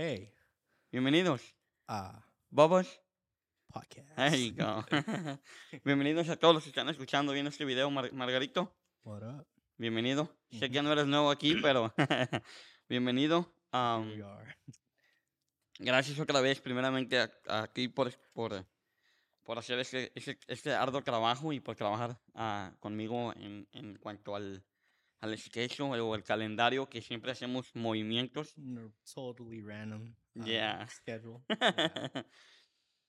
Hey, Bienvenidos. uh, Bobos. podcast. There you go. Bienvenidos a todos los que están escuchando viendo este video, Mar- Margarito. What up? Bienvenido. Sé que no eres nuevo aquí, pero bienvenido. Here Am, we are. gracias otra vez, primeramente, a- aquí por, por, por hacer este, este, este arduo trabajo y por trabajar ah, conmigo en, en cuanto al, al sketch o el calendario, que siempre hacemos movimientos. No, totally random. uh, Yeah. Schedule. Yeah.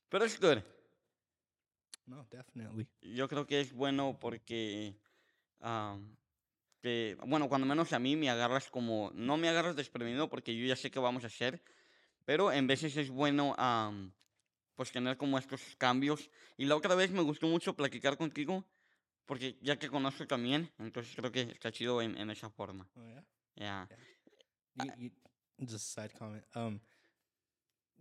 Pero es good. No, definitely. Yo creo que es bueno porque, am, que, bueno, cuando menos a mí me agarras como, no me agarras desprevenido porque yo ya sé qué vamos a hacer, pero en veces es bueno, am, pues tener como estos cambios. Y la otra vez me gustó mucho platicar contigo porque ya que conozco también, entonces creo que está chido en, en esa forma. Oh yeah. Ya. You, you, just a side comment. Um,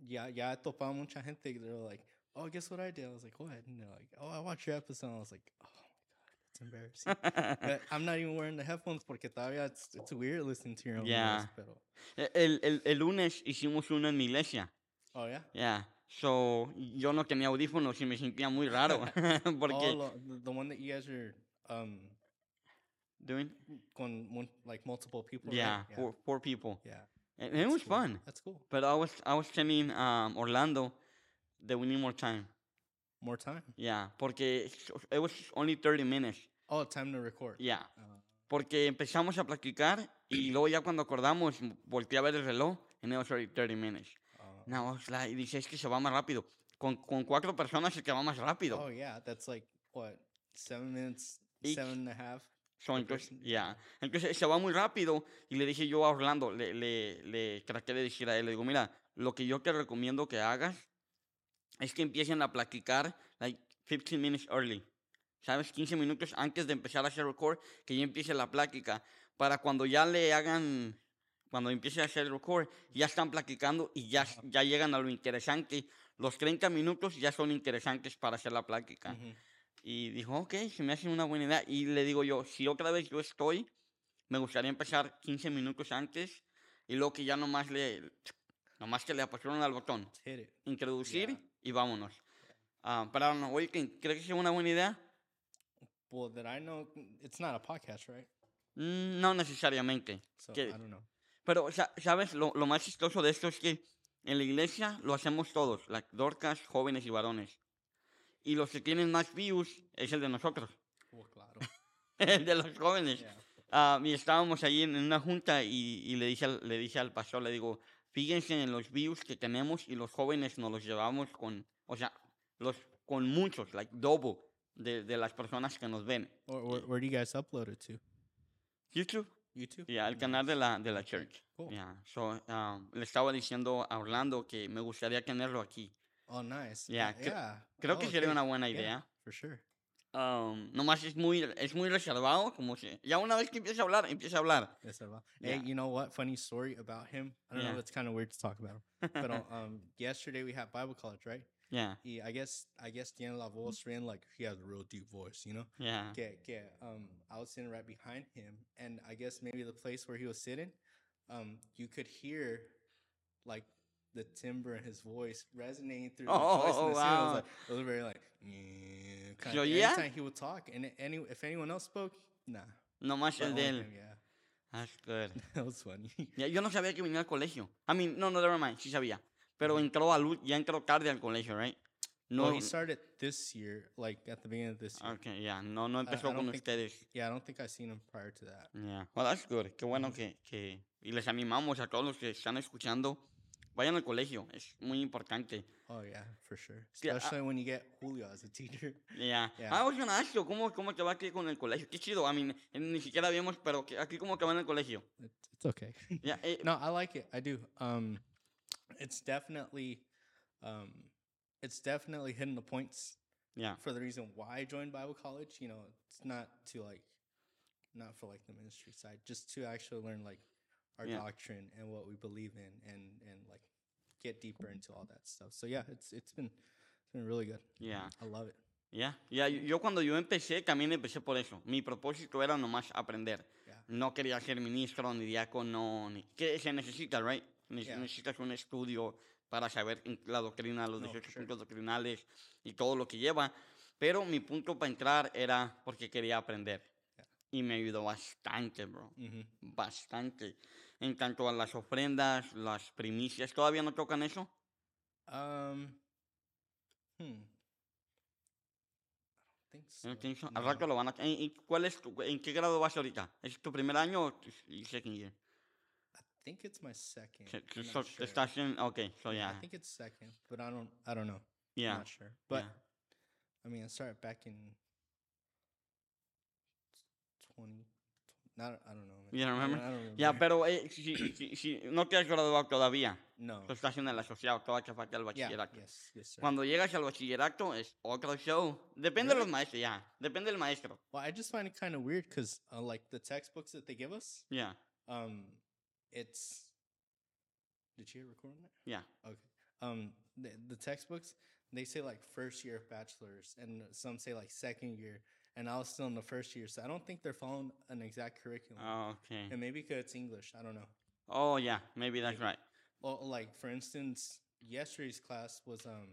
yeah, yeah. I topaba mucha gente. They were like, "Oh, guess what I did?" I was like, "What?" And they're like, "Oh, I watched your episode." I was like, "Oh my god, that's embarrassing." but I'm not even wearing the headphones porque todavía it's, it's weird listening to your own Yeah. voice. Pero, E- el, el, el lunes hicimos uno en mi iglesia. oh yeah. Ya. So, yo no tenía audífonos y me sentía muy raro. porque. Oh, lo- the, one that you guys are um doing? con like multiple people. right? Yeah, yeah. four, four people. yeah. And it that's was cool. fun. That's cool. But I was I was telling um, Orlando that we need more time. More time. Yeah, porque it was only 30 minutes. Oh, time to record. Yeah, Uh, porque empezamos a practicar y luego ya cuando acordamos volteé a ver el reloj and it was already 30 minutes. No, I was like, y dice, es que se va más rápido. Con, con cuatro personas se que va más rápido. oh yeah, that's like what seven minutes, Each. seven and a half. So, entonces, person? yeah. Entonces se va muy rápido y le dije yo a Orlando, le, le, le traté de decir a él, le digo, mira, lo que yo te recomiendo que hagas es que empiecen a platicar like 15 minutes early. ¿Sabes? 15 minutos antes de empezar a hacer record, que ya empiece la plática. Para cuando ya le hagan, cuando empiece a hacer el record, ya están platicando y ya, ya llegan a lo interesante. Los 30 minutos ya son interesantes para hacer la plática. Mhm. Y dijo, ok, se me hace una buena idea. Y le digo yo, si otra vez yo estoy, me gustaría empezar 15 minutos antes y luego que ya nomás le, nomás que le apasionan al botón, introducir Yeah. y vámonos. Ah, pero no, oye, ¿cree que sea una buena idea? Well, that I know, it's not a podcast, right? Mm, No necesariamente. So Que- I don't know. Pero, sa- ¿sabes? Lo, lo más chistoso de esto es que en la iglesia lo hacemos todos, like, dorcas, jóvenes y varones. Y los que tienen más views es el de nosotros, Well, claro. el de los jóvenes. yeah. Ah, y estábamos allí en, en una junta y, y le, dije al, le dije al pastor, le digo, fíjense en los views que tenemos y los jóvenes nos los llevamos con, o sea, los, con muchos, like double de, de las personas que nos ven. Where, where, where do you guys upload it to? YouTube, YouTube. ya, el canal de la, de la church. Cool. Ya, so, ah, le estaba diciendo a Orlando que me gustaría tenerlo aquí. Oh, nice. Yeah, cre- yeah. Creo Oh, que sería okay. una buena Yeah, idea. for sure. Um, nomás es muy, es muy reservado, como si, ya una vez que empieza a hablar, empieza a hablar. Will. Hey, Yeah. you know what? Funny story about him. I don't Yeah. know. It's kind of weird to talk about him. But um, yesterday we had Bible college, right? Yeah, He, I guess, I guess, tiene la voz bien like he has a real deep voice, you know. yeah. Que, que, um, I was sitting right behind him, and I guess maybe the place where he was sitting, um, you could hear like the timbre in his voice resonating through the voice. Oh, scene. It was, wow. like, it was very like, "Yeah," kind of. yeah? Anytime he would talk, and any if anyone else spoke, nah. Nomás but el de él. him, yeah, That's good. that was funny. Ya, yo no sabía que venía al colegio. I mean, no, no, never mind, sí sabía. Pero entró a luz, ya entró tarde al colegio, right? No, well, he started this year, like at the beginning of this year. okay, ya, no, no I empezó don't con think- ustedes. Yeah, I don't think I've seen him prior to that. Yeah. Well, that's good. Qué bueno Ujú. que, que... Y les animamos a todos los que están escuchando, vayan al colegio, es muy importante. Oh yeah, for sure. Yeah, I- Especially when you get Julio as a teacher. Yeah. Yeah. Ah, I was gonna ask you, ¿cómo, ¿cómo te va aquí con el colegio? Qué chido, I mean, eh, ni siquiera vimos, pero aquí cómo te va en el colegio. It's, it's okay. Yeah, eh, no, I like it. I do. Um, it's definitely, um, it's definitely hitting the points yeah. for the reason why I joined Bible college. You know, it's not to like, not for like the ministry side, just to actually learn like our Yeah. doctrine and what we believe in, and and like get deeper into all that stuff. So yeah, it's it's been it's been really good. Yeah. I love it. Ya, yeah, yo- yo cuando yo empecé, también empecé por eso. Mi propósito era nomás aprender. Yeah. No quería ser ministro, ni diácono, ni... Que se necesita, right? Ne- Yeah. Necesitas un estudio para saber la doctrina, los No, 18 sure. puntos doctrinales y todo lo que lleva. Pero mi punto para entrar era porque quería aprender. Yeah. Y me ayudó bastante, bro. hmm Bastante. En cuanto a las ofrendas, las primicias, ¿todavía no tocan eso? Um. Hmm. So. No. Al No. rato lo van a... ¿En, en cuál es tu- ¿En qué grado vas ahorita? ¿Es tu primer año o tu y second year? I think it's my second. Se- I'm so- sure. Estás en... Ok, so Yeah, yeah. I think it's second, but I don't. I don't know. Yeah. I'm not sure. But yeah. I mean, I started back in twenty. Not. I don't know. man. You don't I remember? I don't Ya, remember. pero eh, si, si, si no te has graduado todavía, No. tú estás en el asociado, todavía te falta el Yeah. bachillerato. Yes. Yes, sir. Cuando llegas al bachillerato es otro show. Depende de los Really? maestros, ya. Depende del maestro. Well, I just find it kind of weird because, uh, like, the textbooks that they give us, Ya, um, it's. Did you record on that? ya. Okay. Um, the, the textbooks they say like first year of bachelor's, and some say like second year, and I was still in the first year, so I don't think they're following an exact curriculum. Oh, okay. and maybe because it's English, I don't know. Oh, yeah, maybe that's Maybe. right. Well, like for instance, yesterday's class was um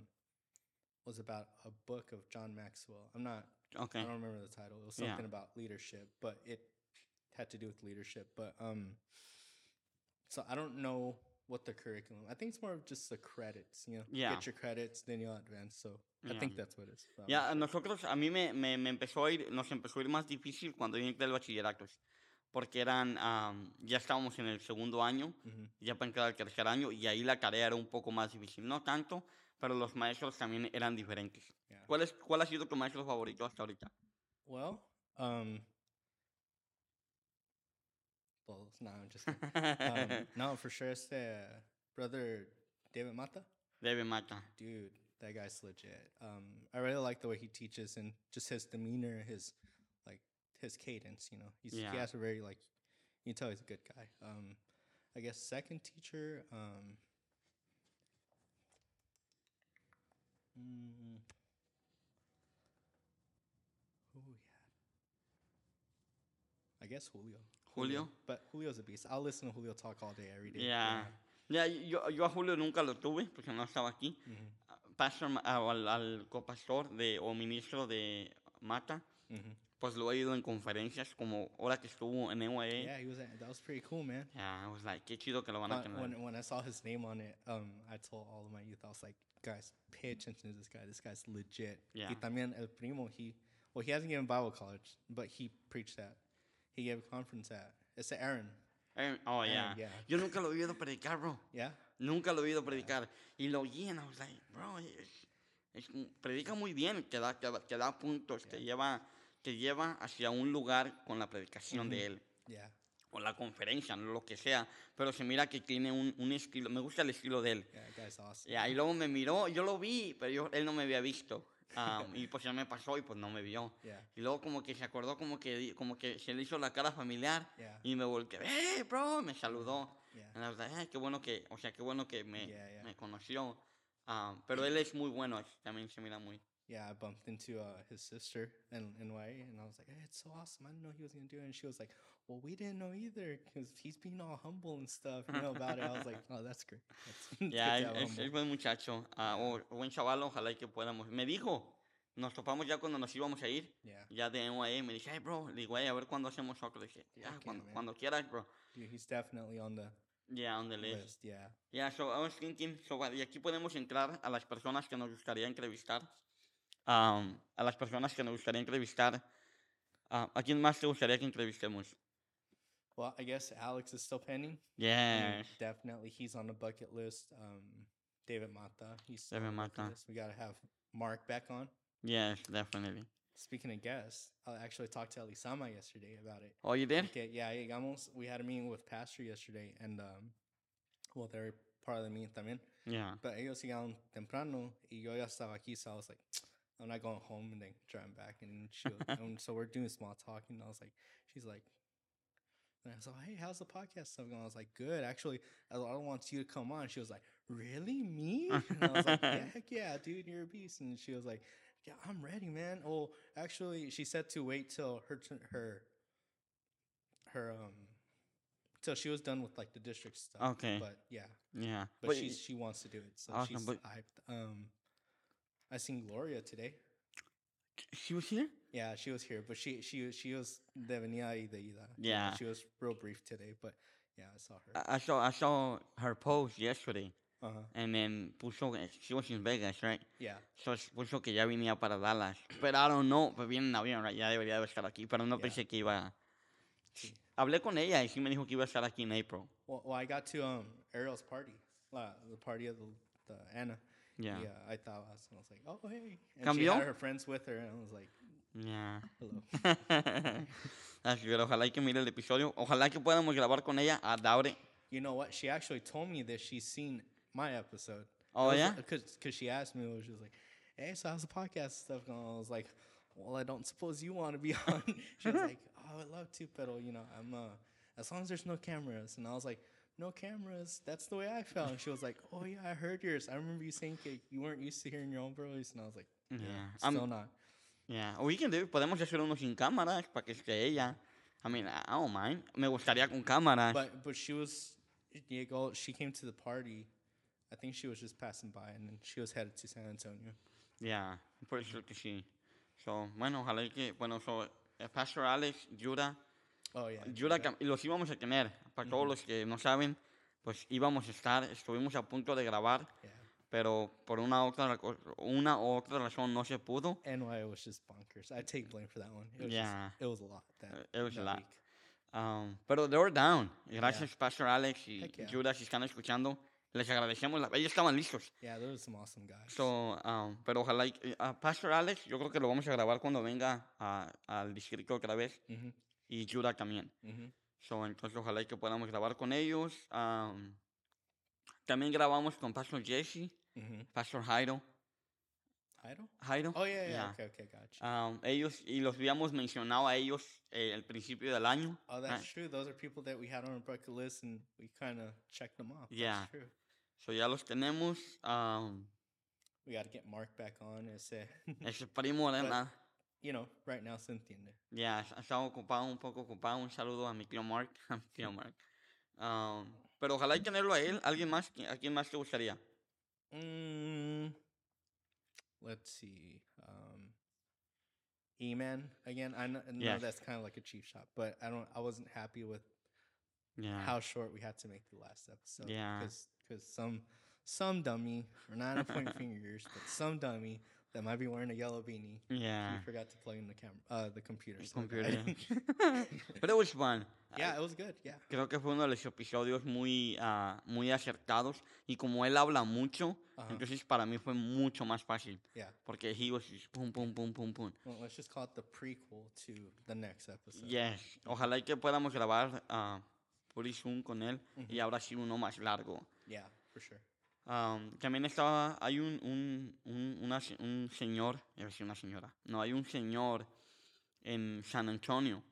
was about a book of John Maxwell. I'm not Okay. I don't remember the title. It was Yeah. something about leadership, but it had to do with leadership. But um, so I don't know what the curriculum. I think it's more of just the credits. You know, Yeah. get your credits, then you'll advance. So I Yeah. think that's what it is. Ya, sure. nosotros, a mí me, me, me empezó a ir, nos empezó a ir más difícil cuando yo entré al bachillerato. Porque eran, ya estábamos en el segundo año, Mhm. ya para entrar al tercer año, y ahí la tarea era un poco más difícil. No tanto, pero los maestros también eran diferentes. Yeah. ¿Cuál, es, ¿Cuál ha sido tu maestro favorito hasta ahorita? Well, um, well, no, I'm just kidding. um, no for sure. It's the brother David Mata. David Mata. dude, that guy's legit. Um, I really like the way he teaches and just his demeanor, his like his cadence. You know, he's Yeah. he has a very like you can tell he's a good guy. Um, I guess second teacher. Um, mm? I guess Julio. Julio? but Julio's a beast. I'll listen to Julio talk all day, every day. Ya. Ya, yo, yo a Julio nunca lo tuve, porque no estaba aquí. Mhm, Pastor, ah, al, al copastor de, o ministro de Mata, mhm. pues lo he ido en conferencias, como ahora que estuvo en EUAE. Yeah, he was. a- That was pretty cool, man. Yeah, I was like, qué chido que lo van a tener. when, when I saw his name on it, um, I told all of my youth, I was like, guys, pay attention to this guy. This guy's legit. Yeah. Y también el primo, he, well, he hasn't given Bible college, but he preached that. He gave a conference at, it's at Aaron. Eh, oh, Aaron, yeah. yeah. Yo nunca lo he oído predicar, bro. Yeah? Nunca lo he oído predicar. Y lo oí and I was like, bro, es, predica muy bien, que da, que que da puntos, que, lleva, que lleva hacia un lugar con la predicación de él. Yeah. O la conferencia, lo que sea. Pero se mira que tiene un, un estilo, me gusta el estilo de él. Yeah, awesome. Y luego me miró, yo lo vi, pero yo, él no me había visto. Ah, y pues ya me pasó y pues no me vio. Yeah. Y luego como que se acordó, como que, como que se le hizo la cara familiar. Yeah. Y me volteé, ¡eh, bro! Me saludó. Yeah. Was like, "Ay, qué bueno que, o sea, qué bueno que me, me conoció. Ah, pero él es muy bueno, también se mira muy. Yeah, I bumped into uh, his sister in, in YA, and I was like, hey, it's so awesome. I didn't know he was going to do it. And she was like, well, we didn't know either because he's being all humble and stuff, you know, about it. I was like, oh, that's great. That's, to es, buen muchacho, ah, o buen chaval, ojalá y que podamos. Me dijo, nos topamos ya cuando nos íbamos a ir, Yeah. ya de NYA, me dice, hey, bro, le digo, "Hey, a ver cuándo hacemos soccer. Le dije, Okay, cuando, man. cuando quieras, bro. Dude, he's definitely on the Ya, on the list. list. Yeah. Ya, so I was thinking, so, y aquí podemos entrar a las personas que nos gustaría entrevistar. Am, a las personas que nos gustaría entrevistar. Ah, ¿A quién más te gustaría que entrevistemos? Well, I guess Alex is still pending. Yeah. Yes. definitely, he's on the bucket list. Um, David Mata, he's still David on the bucket Mata. list. We got to have Mark back on. Yes, definitely. Speaking of guests, I actually talked to Elisama yesterday about it. Oh, you did? Okay, yeah, llegamos. We had a meeting with Pastor yesterday, and um, well, they're part of the meeting también. Yeah. But ellos llegaron temprano, y yo ya estaba aquí, so I was like, I'm not going home and then driving back. And she, was, and so we're doing small talking. And I was like, she's like, and I was like, hey, how's the podcast stuff going? I was like, good. Actually, I want you to come on. She was like, really, me? And I was like, yeah, heck yeah, dude, you're a beast. And she was like, yeah, I'm ready, man. Oh, actually, she said to wait till her her her um till she was done with like the district stuff. Okay. But yeah, Yeah. but But she she wants to do it, so Awesome, she's but- hyped. Um, I seen Gloria today. She was here? Yeah, she was here, but she she she was de venía y de ida. Yeah. she was real brief today, but yeah, I saw her. I, I saw I saw her post yesterday. Uh huh. And then puso, she was in Vegas, right? Yeah. So puso que ya venía para Dallas. Pero I don't know, pues viene en avión, right? Ya debería de estar aquí, pero no Yeah. pensé que iba. Sí. Hablé con ella y sí me dijo que iba a estar aquí en April. Well, well, I got to um Ariel's party, the party of the, the Anna. Yeah. Yeah, I thought I was, I was like, oh hey, and she had her friends with her, and I was like, Yeah. hello. Así que ojalá y que mire el episodio. Ojalá que podamos grabar con ella. Doubt it. You know what? She actually told me that she's seen my episode. Oh, yeah? Because because she asked me, she was like, "Hey, so how's the podcast stuff going?" I was like, "Well, I don't suppose you want to be on." she was like, "Oh, I would love to, but you know, I'm uh, as long as there's no cameras." And I was like, "No cameras. That's the way I felt." And she was like, "Oh yeah, I heard yours. I remember you saying you weren't used to hearing your own voice." And I was like, "Yeah, Yeah. I'm- still not." Yeah. We can do it. Podemos hacer uno sin cámaras para que esté ella. I mean, I don't mind. Me gustaría con cámaras. But but she was Diego. She came to the party. I think she was just passing by, and then she was headed to San Antonio. Yeah, por eso que sí. So, bueno, ojalá que, bueno, so, eh, Pastor Alex, Yura, Oh yeah. Yura, cam- los íbamos a tener. Para todos los que no saben, pues íbamos a estar, estuvimos a punto de grabar, Yeah. pero por una otra, una u otra razón no se pudo. NY was just bonkers. I take blame for that one. It was Yeah. Just, it was a lot. That, Uh, it was a that lot. week. Um, pero they were down. Gracias, Pastor Alex y yeah. Yura, si están escuchando. Les agradecemos. la- ellos estaban listos. Yeah, there was some awesome guys. So, um, pero ojalá, a Pastor Alex, yo creo que lo vamos a grabar cuando venga a- al distrito otra vez. Mhm. Y Yura también. Mhm. So, entonces ojalá y que podamos grabar con ellos. Um, también grabamos con Pastor Jesse. Pastor Jairo. Idol. Jairo. Oh yeah, yeah. Yeah. Okay, okay, gotcha. Um, ellos, y los habíamos mencionado a ellos eh, al principio del año. oh, that's ah. true. Those are people that we had on our bucket list, and we kind of checked them off. Yeah. That's true. So, ya los tenemos. Um, We got to get Mark back on. Ese, ese primo, ¿verdad? you know, right now se entiende. Ya, ha estado ocupado, un poco ocupado. Un saludo a mi tío Mark. a mi tío Mark. Um, pero ojalá y tenerlo a él. ¿Alguien más? ¿A quién más te gustaría? Mm, let's see. Um, E-Man again. I know, Yes. that's kind of like a cheap shot, but I don't. I wasn't happy with Yeah. how short we had to make the last episode. Yeah. Because some some dummy, we're not gonna point fingers, but some dummy that might be wearing a yellow beanie. Yeah. He forgot to plug in the camera, uh, the computer. El so computer. But it was fun. yeah, it was good. Yeah. Creo que fue uno de los episodios muy, ah, muy acertados. Y como él habla mucho, Ajá. entonces para mí fue mucho más fácil. Yeah. Porque he was just pum, pum, pum, pum, pum. Well, let's just call it the prequel to the next episode. Yes. Ojalá y que podamos grabar uh, por Zoom con él. Y ahora sí uno más largo. Yeah, for sure. Um, también estaba, hay un, un, un, una un señor, a decir una señora, no, hay un señor en San Antonio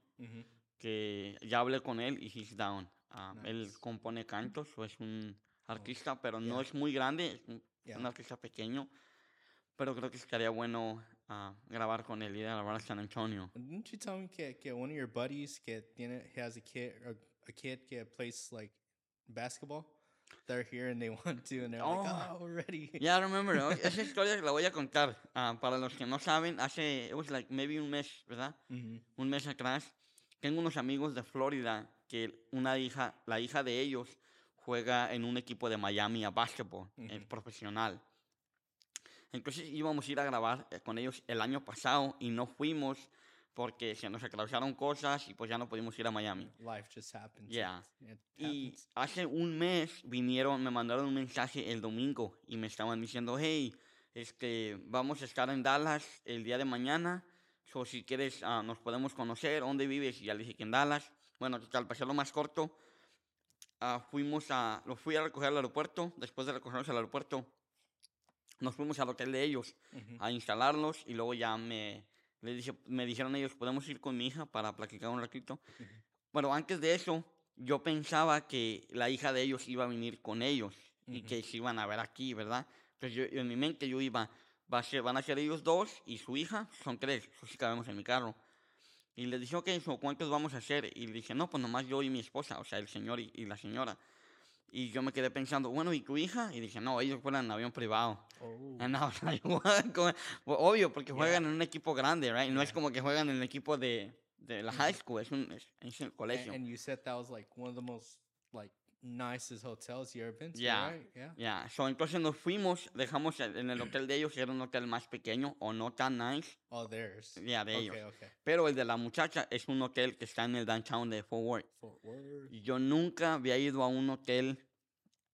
que ya hablé con él y he's down. Um, Él compone cantos, o es un artista, pero no yeah. es muy grande, es un, Yeah. un artista pequeño. Pero creo que estaría bueno ah, grabar con él, a grabar a San Antonio. Didn't you tell me que, que one of your buddies que tiene he has a kid or a kid que plays like basketball? They're here and they want to, and they're like, Oh. "Oh, we're ready." Ya, remember, ¿no? esa historia la voy a contar. Ah, para los que no saben, hace, it was like maybe un mes, ¿verdad? hmm un mes atrás, tengo unos amigos de Florida que una hija, la hija de ellos juega en un equipo de Miami a básquetbol, eh, Ujú. profesional. Entonces íbamos a ir a grabar eh, con ellos el año pasado y no fuimos porque se nos atravesaron cosas y pues ya no pudimos ir a Miami. Life just happens. Yeah. It, Y hace un mes vinieron, me mandaron un mensaje el domingo y me estaban diciendo, hey, este, vamos a estar en Dallas el día de mañana, so si quieres ah, nos podemos conocer, ¿dónde vives? Y ya le dije que en Dallas. Bueno, total, para hacerlo más corto, ah, fuimos a, los fui a recoger al aeropuerto, después de recogerlos al aeropuerto, nos fuimos al hotel de ellos Mhm. a instalarlos y luego ya me, le dije, me dijeron ellos, podemos ir con mi hija para platicar un ratito. Bueno, antes de eso, yo pensaba que la hija de ellos iba a venir con ellos y Ujú. que se iban a ver aquí, ¿verdad? Entonces yo, en mi mente yo iba, va a ser, van a ser ellos dos y su hija, son tres, eso sí cabemos en mi carro. Y le dije, ok, so, ¿cuántos vamos a hacer? Y le dije, no, pues nomás yo y mi esposa, o sea, el señor y, y la señora. Y yo me quedé pensando, bueno, ¿y tu hija? Y dije, no, ellos fueran en avión privado. Oh. And I was like, well, Obvio, porque Yeah. juegan en un equipo grande, right? No es como que juegan en el equipo de, de la high school, es un es, es A- colegio. And, you said that was like one of the most like nicest hotels you ever been to, Yeah. right? Yeah. Ya, so, entonces nos fuimos, dejamos en el hotel de ellos, era un hotel más pequeño o no tan nice, Oh, theirs. ya, de ellos. Okay, okay. Pero el de la muchacha es un hotel que está en el downtown de Fort Worth. Fort Worth. Yo nunca había ido a un hotel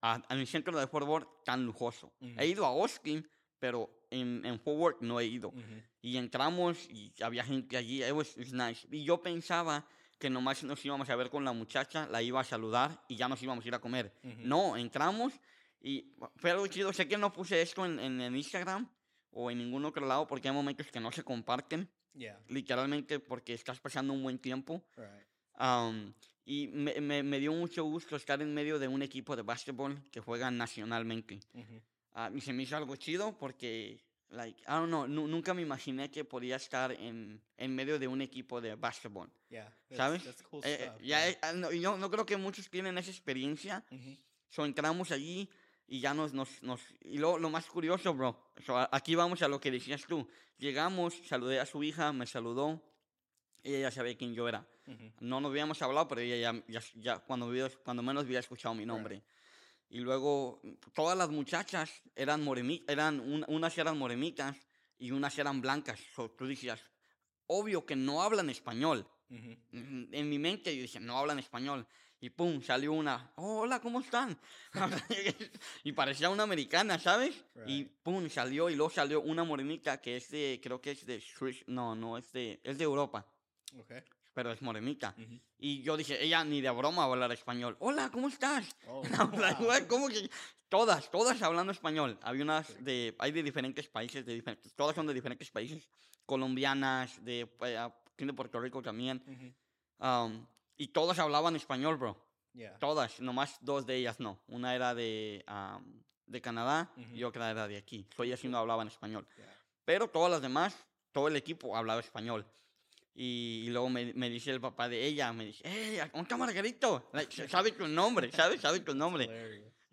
a- en el centro de Fort Worth tan lujoso. He Ujú. ido a Austin, pero en, en Fort Worth no he ido. Mhm. Y entramos y había gente allí, it was, it's nice. Y yo pensaba que nomás nos íbamos a ver con la muchacha, la iba a saludar y ya nos íbamos a ir a comer. Mhm. No, entramos y fue algo chido. Sé que no puse esto en, en, en Instagram o en ningún otro lado porque hay momentos que no se comparten, Yeah. literalmente porque estás pasando un buen tiempo. Right. Am, y me, me, me dio mucho gusto estar en medio de un equipo de básquetbol que juega nacionalmente. Mhm. Ah, y se me hizo algo chido porque, like, I don't know, nu- nunca me imaginé que podía estar en, en medio de un equipo de básquetbol. Yeah. That's, ¿Sabes? That's cool Eh, stuff. ya, yeah. ah, no, yo no creo que muchos tienen esa experiencia. Mhm. So, entramos allí y ya nos... nos, nos y lo, lo más curioso, bro, so, aquí vamos a lo que decías tú. Llegamos, saludé a su hija, me saludó y ella sabía quién yo era. Mhm. No nos habíamos hablado, pero ella ya, ya, ya cuando, cuando menos había escuchado mi nombre. Y luego mm, todas las muchachas eran morenitas, eran, un- unas eran morenitas y unas eran blancas. So, tú decías, obvio que no hablan español. Mhm. Mm, En mi mente yo dije, no hablan español. Y pum, salió una, "Oh, hola, ¿cómo están? y parecía una americana, ¿sabes? Y Right. pum, salió y luego salió una morenita que es de, creo que es de, Swiss- no, no, es de, es de Europa, Okay. Pero es morenita. Mhm. Y yo dije, ella ni de broma va a hablar español. Hola, ¿cómo estás? Oh, wow. "What? ¿Cómo que? Todas, todas hablando español. Había unas de, hay de diferentes países, de diferentes, todas son de diferentes países. Colombianas, de, eh, aquí de Puerto Rico también. Um, y todas hablaban español, bro. Yeah. Todas, nomás dos de ellas no. Una era de, um, de Canadá y Ujú. otra era de aquí. So ellas sí no hablaban español. Yeah. Pero todas las demás, todo el equipo hablaba español. Y, y luego me, me dice el papá de ella, me dice, ¡eh, un Margarito! Like, sabe tu nombre, ¿sabe? Sabe tu nombre.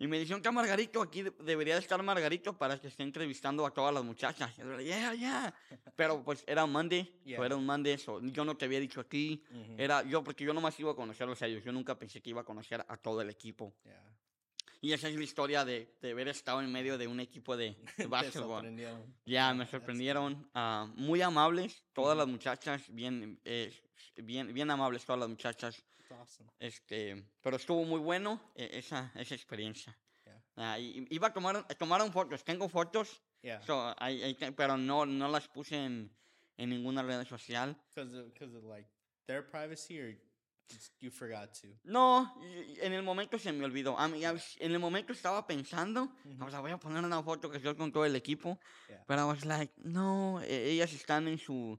Y me dice, un Margarito, aquí de- debería de estar Margarito para que esté entrevistando a todas las muchachas. Y yo, yeah, yeah. Pero pues era un Monday, Yeah. era un Monday, so yo no te había dicho aquí. Mhm. Era yo, porque yo nomás iba a conocerlos a ellos. Yo nunca pensé que iba a conocer a todo el equipo. Yeah. Y esa es la historia de, de haber estado en medio de un equipo de, de básquetbol. Ya, Ah, me sorprendieron. ah, muy amables, todas las muchachas, bien, eh, bien, bien amables todas las muchachas. Awesome. Este, pero estuvo muy bueno eh, esa, esa experiencia. Yeah. Ah, y- y iba a tomar, tomaron fotos, tengo fotos, Yeah. so, ahí te- pero no, no las puse en, en ninguna red social. Because of, of like their privacy or you forgot to. No, en el momento se me olvidó. A mí, en el momento estaba pensando, Ujú. o sea, voy a poner una foto que estoy con todo el equipo, Yeah. pero I was like, no, e- ellas están en su,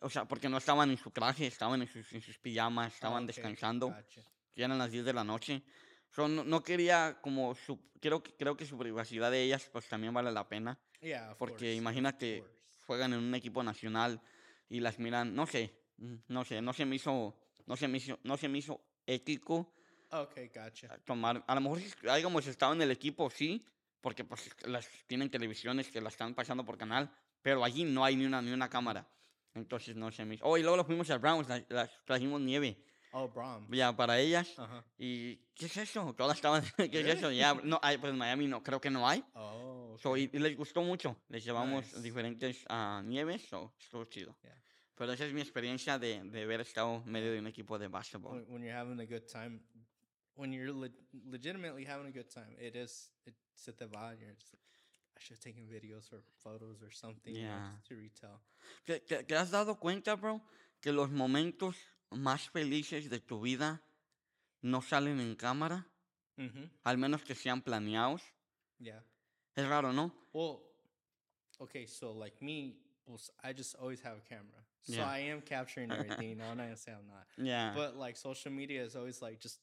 o sea, porque no estaban en su traje, estaban en sus, en sus pijamas, estaban okay, descansando, Gotcha. ya eran las 10 de la noche. So, no, no quería como su, creo, que- creo que su privacidad de ellas pues también vale la pena. Yeah. Porque course, imagínate, juegan en un equipo nacional y las miran, no sé, mm, no sé, no se me hizo, no se me hizo, no se me hizo ético Okay, gotcha. tomar, a lo mejor si hayamos estado en el equipo, sí, porque pues las tienen televisiones que las están pasando por canal, pero allí no hay ni una, ni una cámara. Entonces no se me hizo. Oh, y luego lo fuimos a Browns, la- las trajimos nieve, Oh, Brom. ya para ellas. Uh huh. ¿Y qué es eso? Todas estaban, ¿qué es eso? Ya, no, hay, pues en Miami no, creo que no hay. Oh. So, okay. y, y les gustó mucho. Les llevamos Nice. diferentes ah, nieves, so, estuvo chido. Yeah. Pero esa es mi experiencia de, de haber estado medio de un equipo de básquetbol. when, when you're having a good time, when you're le- legitimately having a good time, it is it's at the vibe. You're just I should have taken videos or photos or something Yeah. to retell. ¿Te, te- te has dado cuenta, bro, que los momentos más felices de tu vida no salen en cámara? Mm-hmm. Al menos que sean planeados. Yeah. Es raro, ¿no? Well, okay, so like me, well, s- I just always have a camera, so Yeah. I am capturing everything. I'm not gonna say I'm not, Ya. but like social media is always like just,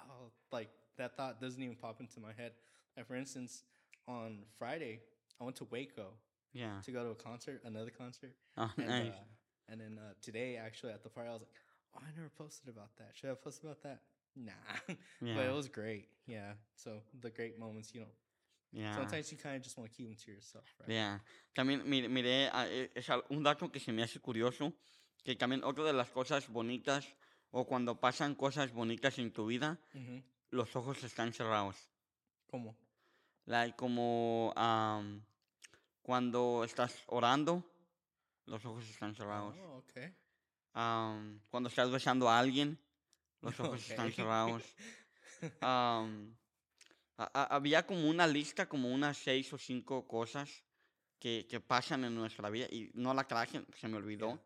oh, like that thought doesn't even pop into my head. Like for instance, on Friday, I went to Waco Yeah. to go to a concert, another concert. Ah, And, nice. uh, and then uh, today, actually, at the party, I was like, oh, I never posted about that. Should I post about that? nah. Yeah. But it was great. Yeah. So the great moments, you know, yeah. sometimes you kind of just want to keep them to yourself, right? Yeah. También mire- miré, ah, eh, es un dato que se me hace curioso, que también otra de las cosas bonitas, o cuando pasan cosas bonitas en tu vida, los ojos están cerrados. Como. Like, como am, cuando estás orando, los ojos están cerrados. Oh, okay. Am, cuando estás besando a alguien, los ojos están Okay. cerrados. Am, ha- ha- había como una lista, como unas seis o cinco cosas que, que pasan en nuestra vida y no la traje, se me olvidó. Yeah.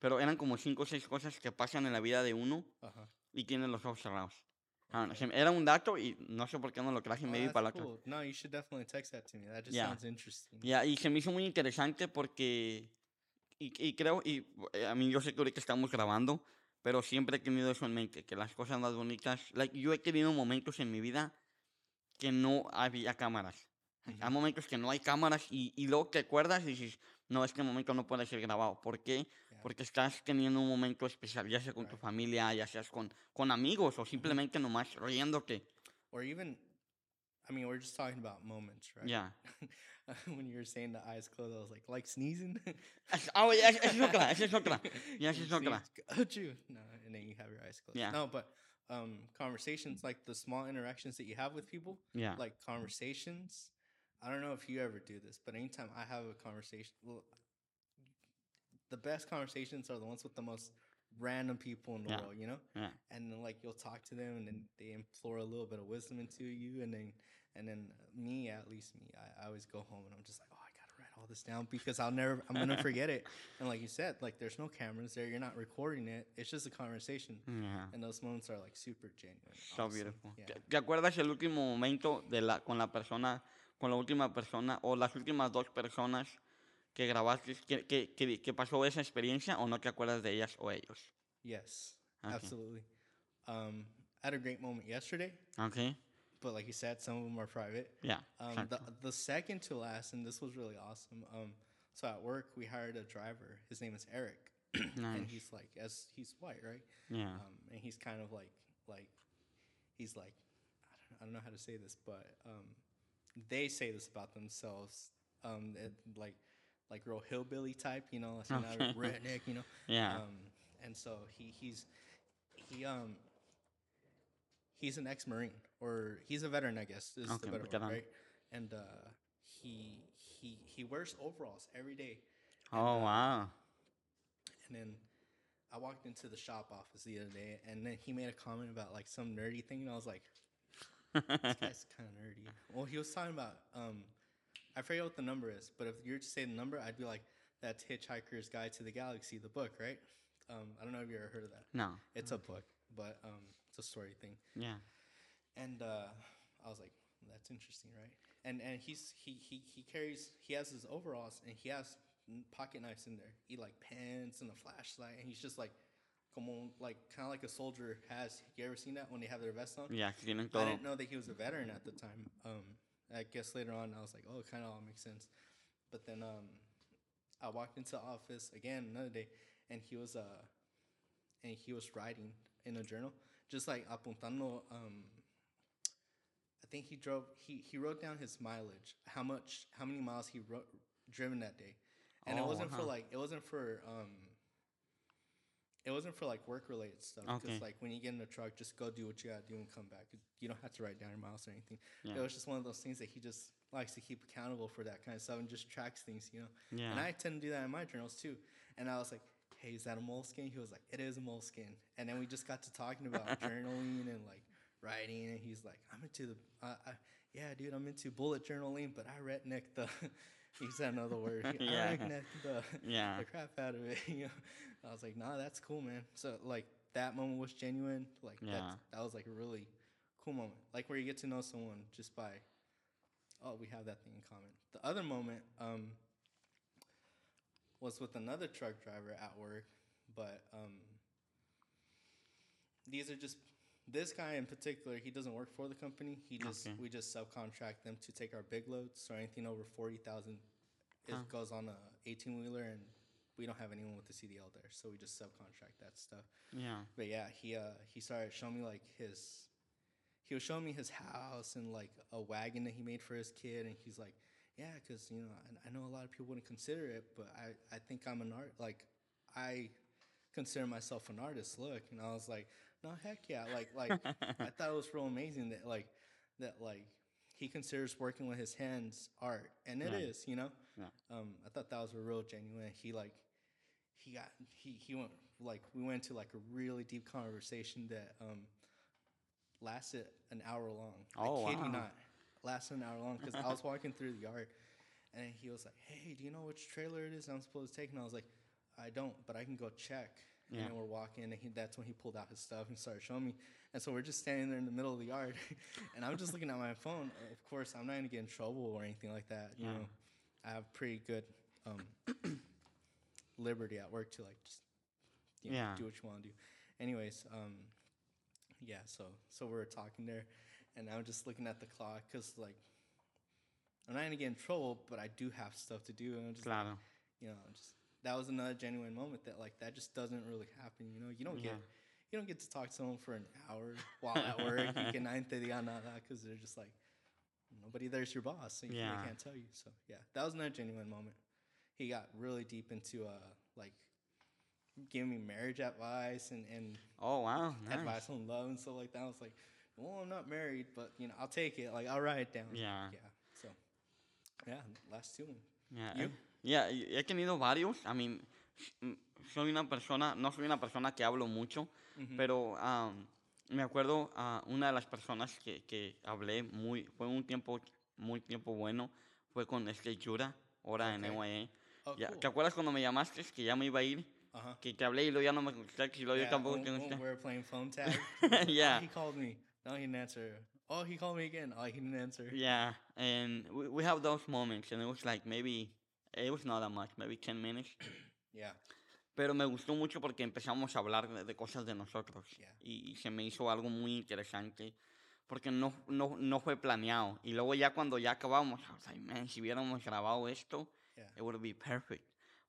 Pero eran como cinco o seis cosas que pasan en la vida de uno y tienen los ojos cerrados. Ah, Okay. era un dato y no sé por qué no lo traje Oh, that's para la cool. No, you should definitely text that to me. That just Yeah. sounds interesting. Ya, y se me hizo muy interesante porque, y, y creo, y eh, a mí yo sé que ahorita estamos grabando, pero siempre he tenido eso en mente, que las cosas más bonitas, like, yo he tenido momentos en mi vida que no había cámaras. Hay momentos que no hay cámaras y, y luego te acuerdas y dices, no, este momento no puede ser grabado. ¿Por qué? Yeah. Porque estás teniendo un momento especial, ya sea con tu Right. familia, ya seas con, con amigos o simplemente nomás riéndote. Or even, I mean, we're just talking about moments, right? Ya. when you were saying the eyes closed, I was like, like sneezing. Es- Ah, oye, esa esa es otra, es otra. Yeah, You es otra. sneeze, Achoo. No, and then you have your eyes closed. Yeah. No, but um, conversations like the small interactions that you have with people, Yeah. like conversations. I don't know if you ever do this, but anytime I have a conversation, well, the best conversations are the ones with the most random people in the Yeah. world, you know. Yeah. And then like you'll talk to them, and then they implore a little bit of wisdom into you, and then and then me, at least me, I, I always go home and I'm just like, this down because I'll never, I'm gonna forget it. And like you said, like there's no cameras there, you're not recording it. It's just a conversation, Ya. and those moments are like super genuine. So awesome. beautiful. Yeah. ¿Te, acuerdas el último momento de la, con la persona, con la última persona o las últimas dos personas que grabaste, que, que, que, que pasó esa experiencia o no te acuerdas de ellas o ellos? Yes, Okay. absolutely. Um, I had a great moment yesterday, Ok, but like you said, some of them are private. Yeah. Um, the, the second to last, and this was really awesome. Um, so at work, we hired a driver. His name is Eric, and he's like, as he's white, right? Yeah. Um, and he's kind of like, like, he's like, I don't, I don't know how to say this, but um, they say this about themselves, um, it, like, like real hillbilly type, you know, like Okay. redneck, you know. Yeah. Um, and so he he's he um he's an ex-marine or he's a veteran, I guess is Okay, the better veteran. word, right? And uh, he he he wears overalls every day. Oh, wow. And then I walked into the shop office the other day, and then he made a comment about like some nerdy thing, and I was like, "This guy's kind of nerdy." Well, he was talking about um, I forget what the number is, but if you were to say the number, I'd be like, "That's Hitchhiker's Guide to the Galaxy, the book, right?" Um, I don't know if you ever heard of that. no. It's a book, but um, it's a story thing. Yeah. And uh, I was like, "That's interesting, right?" And and he's he he he carries he has his overalls and he has pocket knives in there. He like pens and a flashlight, and he's just like, come on, like kind of like a soldier has. You ever seen that when they have their vest on? Yeah, I didn't know that he was a veteran at the time. Um, I guess later on I was like, oh, it kind of all makes sense. But then um, I walked into the office again another day, and he was uh, and he was writing in a journal, just like apuntando. Um, I think he drove. He he wrote down his mileage, how much, how many miles he wrote driven that day, and it Oh, wasn't for like it wasn't for um. It wasn't for like work related stuff. Because Okay. like when you get in the truck, just go do what you gotta do and come back. You don't have to write down your miles or anything. Yeah. It was just one of those things that he just likes to keep accountable for that kind of stuff and just tracks things, you know. Yeah. And I tend to do that in my journals too. And I was like, "Hey, is that a moleskin?" He was like, "It is a moleskin." And then we just got to talking about journaling and like writing, and he's like, "I'm into the, uh, I, yeah, dude, I'm into bullet journaling, but I redneck the." he said another word. yeah. I redneck the Yeah. the crap out of it. You know, I was like, "Nah, that's cool, man." So like that moment was genuine. Like Yeah. that was like a really cool moment. Like where you get to know someone just by, oh, we have that thing in common. The other moment um, was with another truck driver at work, but um, these are just this guy in particular. He doesn't work for the company. He just Okay. we just subcontract them to take our big loads. So anything over forty thousand, it goes on a eighteen wheeler and we don't have anyone with the CDL there, so we just subcontract that stuff. Yeah. But yeah, he uh he started showing me like his he was showing me his house and like a wagon that he made for his kid and he's like, Yeah, because you know, I, I know a lot of people wouldn't consider it, but I, I think I'm an art like I consider myself an artist, look. And I was like, No heck yeah. Like like I thought it was real amazing that like that like he considers working with his hands art. And it is, Yeah. you know? Yeah. Um I thought that was a real genuine he like he got he he went like we went to like a really deep conversation that um lasted an hour long. Oh, I kid wow. You lasted an hour long because I was walking through the yard, and he was like, "Hey, do you know which trailer it is I'm supposed to take?" And I was like, "I don't, but I can go check." Yeah. And we're walking, and he, that's when he pulled out his stuff and started showing me. And so we're just standing there in the middle of the yard, and I'm just looking at my phone. Of course, I'm not gonna get in trouble or anything like that. You Yeah. know, I have pretty good um, liberty at work to like just you know, Yeah. do what you want to do. Anyways, um, yeah. So so we were talking there, and I'm just looking at the clock because like I'm not gonna get in trouble, but I do have stuff to do, and I'm just like, Claro. you know, just that was another genuine moment that like that just doesn't really happen. You know, you don't Yeah. get you don't get to talk to someone for an hour while at work. you can nine thirty on that because they're just like nobody there's your boss, so you Yeah. really can't tell you. So yeah, that was another genuine moment. He got really deep into uh like giving me marriage advice and and Oh, wow. Nice. advice on love and stuff like that. I was like, well, I'm not married, but you know, I'll take it. Like I'll write it down. Yeah. Yeah. So yeah, last two. Yeah, You? eh, yeah, he tenido varios. I mean, soy una persona, no soy una persona que hablo mucho, pero am, me acuerdo a una de las personas que, que hablé muy, fue un tiempo, muy tiempo bueno, fue con este Yura, ahora en Ok. EYE. Oh, Ya, cool. ¿Te acuerdas cuando me llamaste que ya me iba a ir? Uh-huh. Que te hablé y luego ya no me contestaste y luego yo tampoco te contesté. we were playing phone tag. Yeah. He called me. No, he didn't answer. Oh, he called me again. Oh, he didn't answer. Yeah, and we, we have those moments, and it was like maybe, it was not that much, maybe 10 minutes. Yeah. Pero me gustó mucho porque empezamos a hablar de, de cosas de nosotros. Yeah. Y, y se me hizo algo muy interesante. Porque no, no, no fue planeado. Y luego ya cuando ya acabamos, I was like, man, si hubiéramos grabado esto, Yeah. it would be perfect.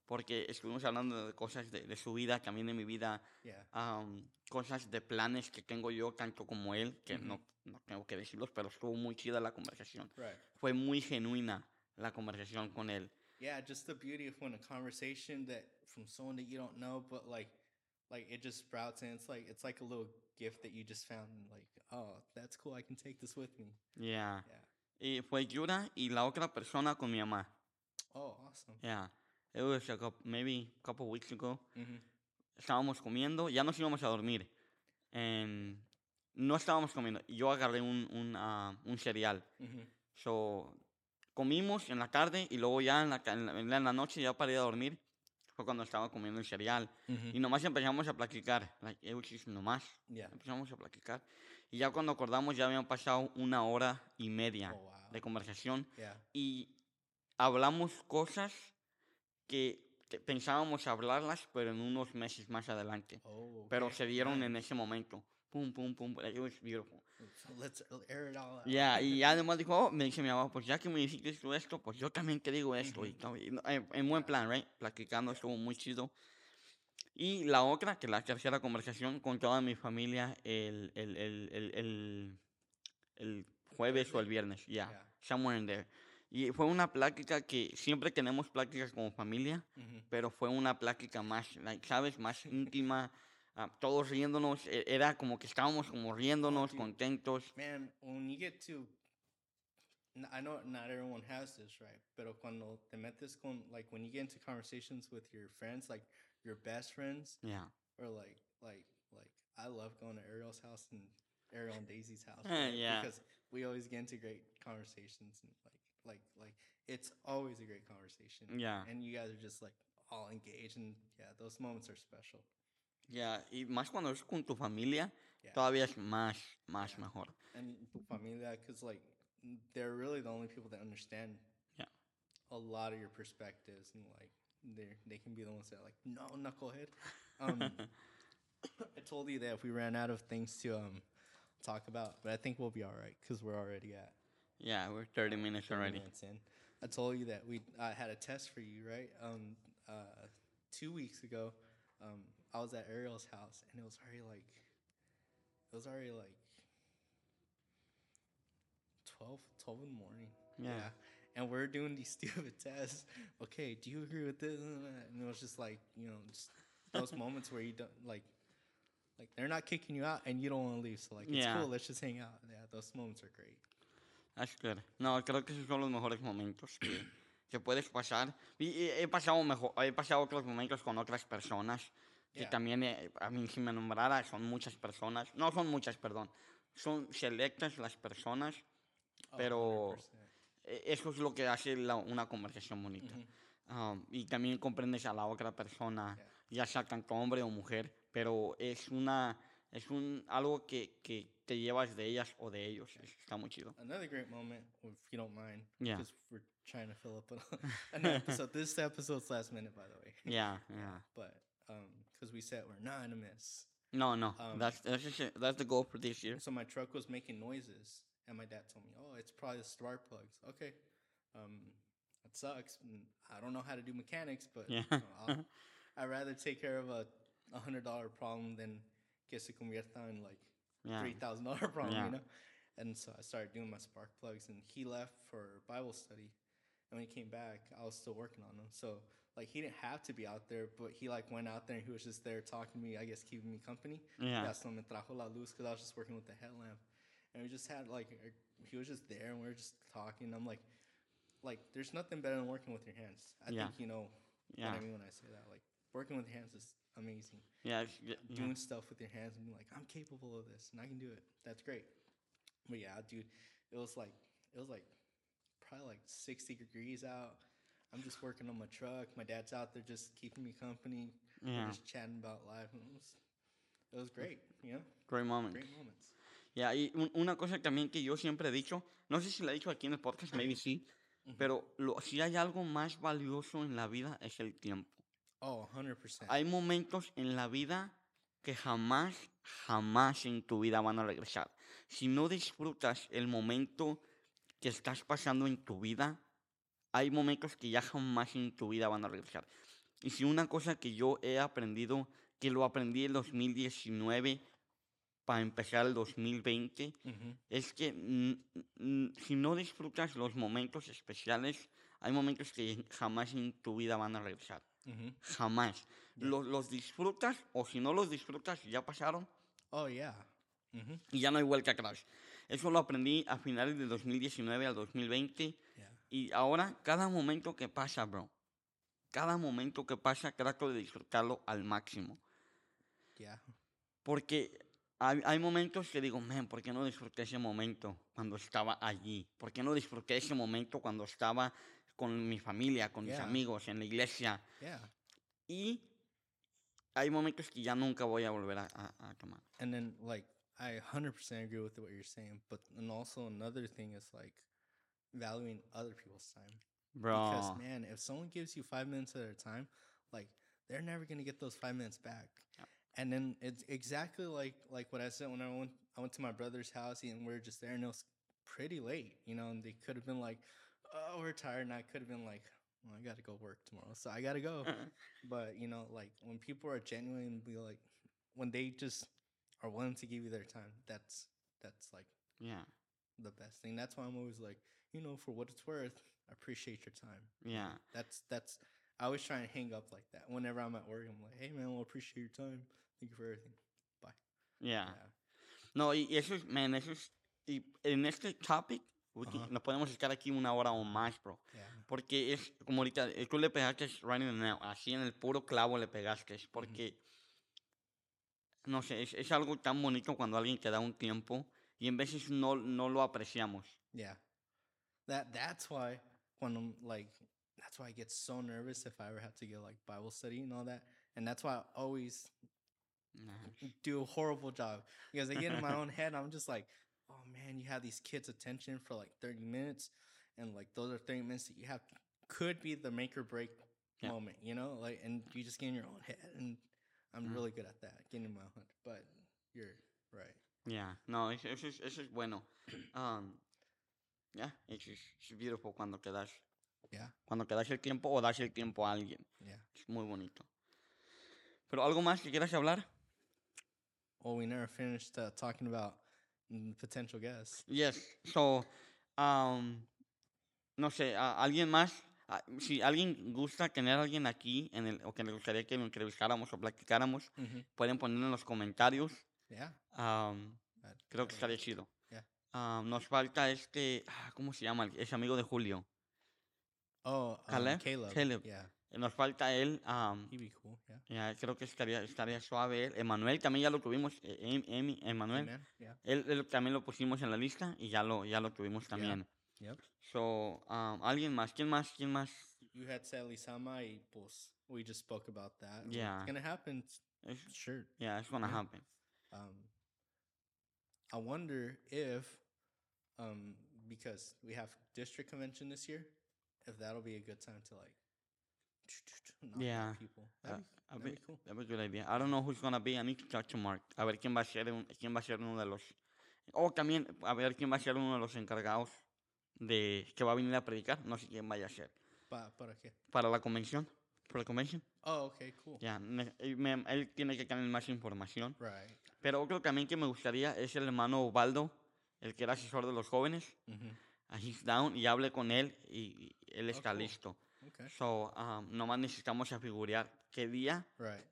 Porque estuvimos hablando de cosas de, de su vida, también de mi vida, Yeah. um, cosas de planes que tengo yo, tanto como él, que no, no tengo que decirlos, pero estuvo muy chida la conversación. Right. Fue muy genuina la conversación con él. Yeah, just the beauty of when a conversation that from someone that you don't know, but like, like it just sprouts and it's like it's like a little gift that you just found. Like, oh, that's cool. I can take this with me. Yeah. Yeah. Y fue Yura y la otra persona con mi mamá. Oh, awesome. Yeah. It was a couple, maybe a couple weeks ago. Mm-hmm. Estábamos comiendo, ya nos íbamos a dormir. And no estábamos comiendo. Yo agarré un, un, ah, un cereal. Mm-hmm. So, comimos en la tarde y luego ya en la, en la, en la noche, ya para ir a dormir, fue cuando estaba comiendo el cereal. Mm-hmm. Y nomás empezamos a platicar. Like, it was just nomás. Yeah. Empezamos a platicar. Y ya cuando acordamos, ya habían pasado una hora y media Oh wow. de conversación. Yeah. y hablamos cosas que, que pensábamos hablarlas, pero en unos meses más adelante. Oh. Pero okay. se dieron en ese momento. Pum, pum, pum. It was beautiful. So let's air it all out. Ya, y además dijo, oh, me dice mi mamá, pues ya que me dijiste esto, pues yo también te digo esto. y todo, y en, en buen plan, right? Platicando, estuvo muy chido. Y la otra, que la tercera conversación con toda mi familia el, el, el, el, jueves o el viernes, ya, Yeah. somewhere in there. Y fue una plática que siempre tenemos pláticas como familia, Mm-hmm. pero fue una plática más, like, ¿sabes? Más íntima, ah, todos riéndonos, e- era como que estábamos como riéndonos, dude. contentos. Man, when you get to, I know not everyone has this, right? Pero cuando te metes con, like, when you get into conversations with your friends, like your best friends, Yeah. or like, like, like, I love going to Ariel's house and Ariel and Daisy's house, right? yeah. because we always get into great conversations and like, like, like, it's always a great conversation. Yeah. and you guys are just like all engaged, and yeah, those moments are special. Yeah, y más cuando es con tu familia, Yeah. todavía es más, más Yeah. mejor. and tu familia because like they're really the only people that understand Yeah. a lot of your perspectives and like they they can be the ones that are like no knucklehead um i told you that if we ran out of things to um talk about but i think we'll be all right because we're already at Yeah, we're 30 minutes 30 already. minutes in i told you that we i had a test for you right um uh two weeks ago, um, I was at Ariel's house and it was already like, it was already like 12, 12 in the morning. Yeah. And we're doing these stupid tests. Okay, do you agree with this? And it was just like, you know, just those moments where you don't like, like they're not kicking you out and you don't want to leave. So like, it's Yeah. cool. Let's just hang out. Yeah, those moments are great. Good. No, creo que esos son los mejores momentos que, que puedes pasar. Y, y he pasado mejor, he pasado otros momentos con otras personas que Yeah. también, eh, a mí si me nombrara, son muchas personas. No son muchas, perdón. Son selectas las personas, Oh, pero 100%. eh, eso es lo que hace la- una conversación bonita. Um, y también comprendes a la otra persona, ya sea tanto hombre o mujer, pero es una es un algo que, que te llevas de ellas o de ellos. es- Está muy chido. Another great moment, if you don't mind. Yeah. Because we're trying to fill up an episode. This episode's last minute, by the way. Yeah, yeah. But because we said we're anonymous. No, no. Um, that's that's just that's the goal for this year. So my truck was making noises, and my dad told me, "Oh, it's probably the spark plugs." Okay, um, that sucks. I don't know how to do mechanics, but Yeah. you know, I'll, I'd rather take care of a a hundred dollar problem than que se convierta in like Yeah. three thousand dollar problem, Yeah. you know. And so I started doing my spark plugs, and he left for Bible study. And when he came back, I was still working on them. So like he didn't have to be out there, but he like went out there and he was just there talking to me, I guess keeping me company. Yeah. Yeah, so me trajo la luz because I was just working with the headlamp, and we just had like he was just there and we were just talking. I'm like, like there's nothing better than working with your hands. I Yeah. think you know Yeah. what I mean when I say that. Like working with hands is amazing. Yeah, yeah. Doing stuff with your hands and being like, I'm capable of this and I can do it. That's great. But yeah, dude, it was like it was like probably like 60 degrees out. I'm just working on my truck. My dad's out there just keeping me company. We're Yeah. just chatting about life. And it was it was great, you know? Great moment. Great moments. Yeah, y una cosa también que yo siempre he dicho, no sé si la he dicho aquí en el podcast, maybe sí, pero lo, si hay algo más valioso en la vida es el tiempo. Oh, 100%. Hay momentos en la vida que jamás, jamás en tu vida van a regresar. Si no disfrutas el momento que estás pasando en tu vida, hay momentos que ya jamás en tu vida van a regresar. Y si una cosa que yo he aprendido, que lo aprendí en 2019 para empezar el 2020, Mhm. es que si no disfrutas los momentos especiales, hay momentos que jamás en tu vida van a regresar. Mhm. Jamás. Los, los disfrutas o si no los disfrutas, ya pasaron Oh, yeah. Mhm. y ya no hay vuelta atrás. Eso lo aprendí a finales de 2019 al 2020 Yeah. y ahora cada momento que pasa, bro, cada momento que pasa trato de disfrutarlo al máximo. Yeah. Porque hay, hay momentos que digo, man, ¿por qué no disfruté ese momento cuando estaba allí? ¿Por qué no disfruté ese momento cuando estaba con mi familia, con mis Yeah. amigos, en la iglesia? Yeah. Y hay momentos que ya nunca voy a volver a, a- a tomar. And then like I 100% agree with what you're saying, but and also another thing is like valuing other people's time. Bro. Because man, if someone gives you 5 minutes of their time, like they're never going to get those 5 minutes back. Yeah. And then it's exactly like like what I said when I went I went to my brother's house and we are just there and it was pretty late, you know, and they could have been like, "Oh, we're tired." And I could have been like, well, I got to go work tomorrow. So I got to go. Uh-huh. But you know, like when people are genuine, and be like, when they just are willing to give you their time, that's that's like yeah, the best thing. That's why I'm always like, you know, for what it's worth, I appreciate your time. yeah. That's that's. I always try and hang up like that. Whenever I'm at work, I'm like, hey man, well, appreciate your time. Thank you for everything. Bye. Yeah. Yeah. No, eso es, man, eso es. En este topic, Ajá. nos podemos estar aquí una hora o más, bro. Yeah. Porque es como ahorita, tú le pegaste nail, así en el puro clavo le pegaste. Porque, no sé, es, es algo tan bonito cuando alguien te da un tiempo y en veces no, no lo apreciamos. Yeah. That that's why when I'm like that's why I get so nervous if I ever have to get like Bible study and all that. And that's why I always Nah. do a horrible job. Because I get in my own head, I'm just like, oh man, you have these kids' attention for like 30 minutes, and like those are 30 minutes that you have could be the make or break Yeah. moment, you know? Like and you just get in your own head and I'm Mhm. really good at that, getting in my own head. But you're right. Yeah, no, eso, eso es, eso es bueno. Um, yeah, it's, just- it's beautiful cuando te das, Yeah. cuando te das el tiempo o das el tiempo a alguien. Yeah. Es muy bonito. Pero algo más que quieras hablar? Well, we never finished uh, talking about mm, potential guests. Yes. So, um, no sé, a- alguien más. Ah, Si alguien gusta tener a alguien aquí en el, o que le gustaría que lo entrevistáramos o platicáramos, pueden ponerlo en los comentarios. Yeah. Um, creo que estaría chido. Yeah. Um, nos falta este, ah, ¿cómo se llama? Ese amigo de Julio. Oh, um, Caleb? Caleb. Caleb. Yeah, Nos falta él. um, he'd be cool. Yeah. ya, creo que estaría, estaría suave. Emanuel también ya lo tuvimos. eh, Em- Emi- Emanuel. Man. Yeah. Él, él también lo pusimos en la lista y ya lo, ya lo tuvimos también. Yep. So, um, alguien más, ¿quién más? ¿Quién más? You had said Lisama y pues we just spoke about that. Yeah. It's gonna happen. s- Es- Sure. yeah, it's gonna Yeah. happen. Um, I wonder if, um, because we have district convention this year, that'll be a good time to like, Yeah. people. Uh, That'd, be, that'd ver- be cool. That'd be a good idea. I don't know who's gonna be. I need to talk to Mark. A ver quién va a ser, un- quién va a ser uno de los. O también a ver quién va a ser uno de los encargados de que va a venir a predicar. No sé quién vaya a ser Pa, ¿Para qué? para la convención. Para la convention. Oh, okay, cool. Ya, ne- él, tiene que tener más información. Right. Pero otro también que me gustaría es el hermano Ubaldo, el que era asesor de los jóvenes. hmm a He's Down y hable con él y, y él Oh, está listo. Okay. So, um, nomás necesitamos afigurar qué día, Right.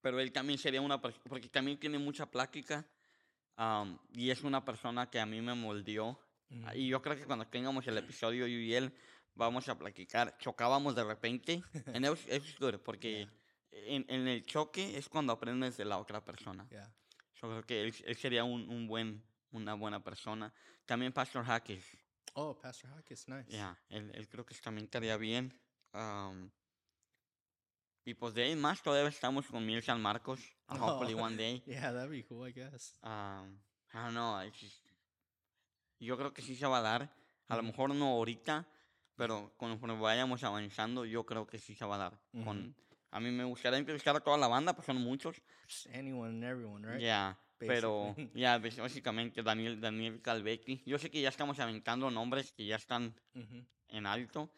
pero él también sería una persona, porque también tiene mucha plática um, y es una persona que a mí me moldeó. Mhm. Y yo creo que cuando tengamos el episodio yo y él vamos a platicar. Chocábamos de repente, and it was, it was good, porque en, en el choque es cuando aprendes de la otra persona. Yeah. Yo creo que él, él sería un, un buen, una buena persona. También Pastor Hackes. Oh, Pastor Hawk is nice. Ya, él, él creo que también estaría bien. am, y pues de ahí más todavía estamos con Mil San Marcos. and Hopefully Oh. one day. Yeah, that'd be cool, I guess. am, I don't know. just- yo creo que sí se va a dar. A lo Ujú. mejor no ahorita, pero conforme vayamos avanzando, yo creo que sí se va a dar. Ujú. Con, a mí me gustaría entrevistar a toda la banda, pues son muchos. Just anyone and everyone, right? Ya, pero ya, básicamente Daniel, Daniel Calvecchi. Yo sé que ya estamos aventando nombres que ya están hmm en alto,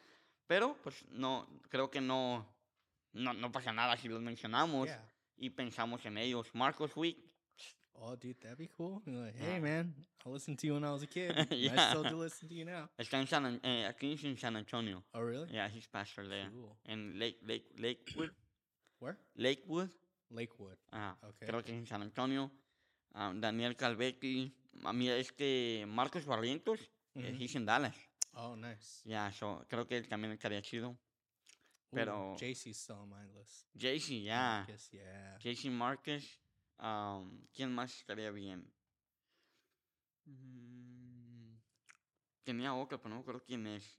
pero pues no, creo que no, no, no pasa nada si los mencionamos Yeah. y pensamos en ellos. Marcos Wick, Oh, dude, that'd be cool. Like, Yeah. hey, man, I listened to you when I was a kid. and I Yeah. still do listen to you now. está en San, An- eh, aquí en San Antonio. Oh, really? Yeah, he's pastor there. Cool. En Lake, Lake, Lakewood, Where? Lakewood, Lakewood. ah, Okay. creo que es en San Antonio. Ah, Daniel Calvecchi, a mí este Marcos Barrientos, he's in Dallas. Oh, nice. Yeah, so creo que él también estaría chido. Pero- JC's still on my list. JC, yeah. Marcus, yeah. JC Márquez. um, ¿Quién más estaría bien? Mm, tenía otro, pero no acuerdo quién es.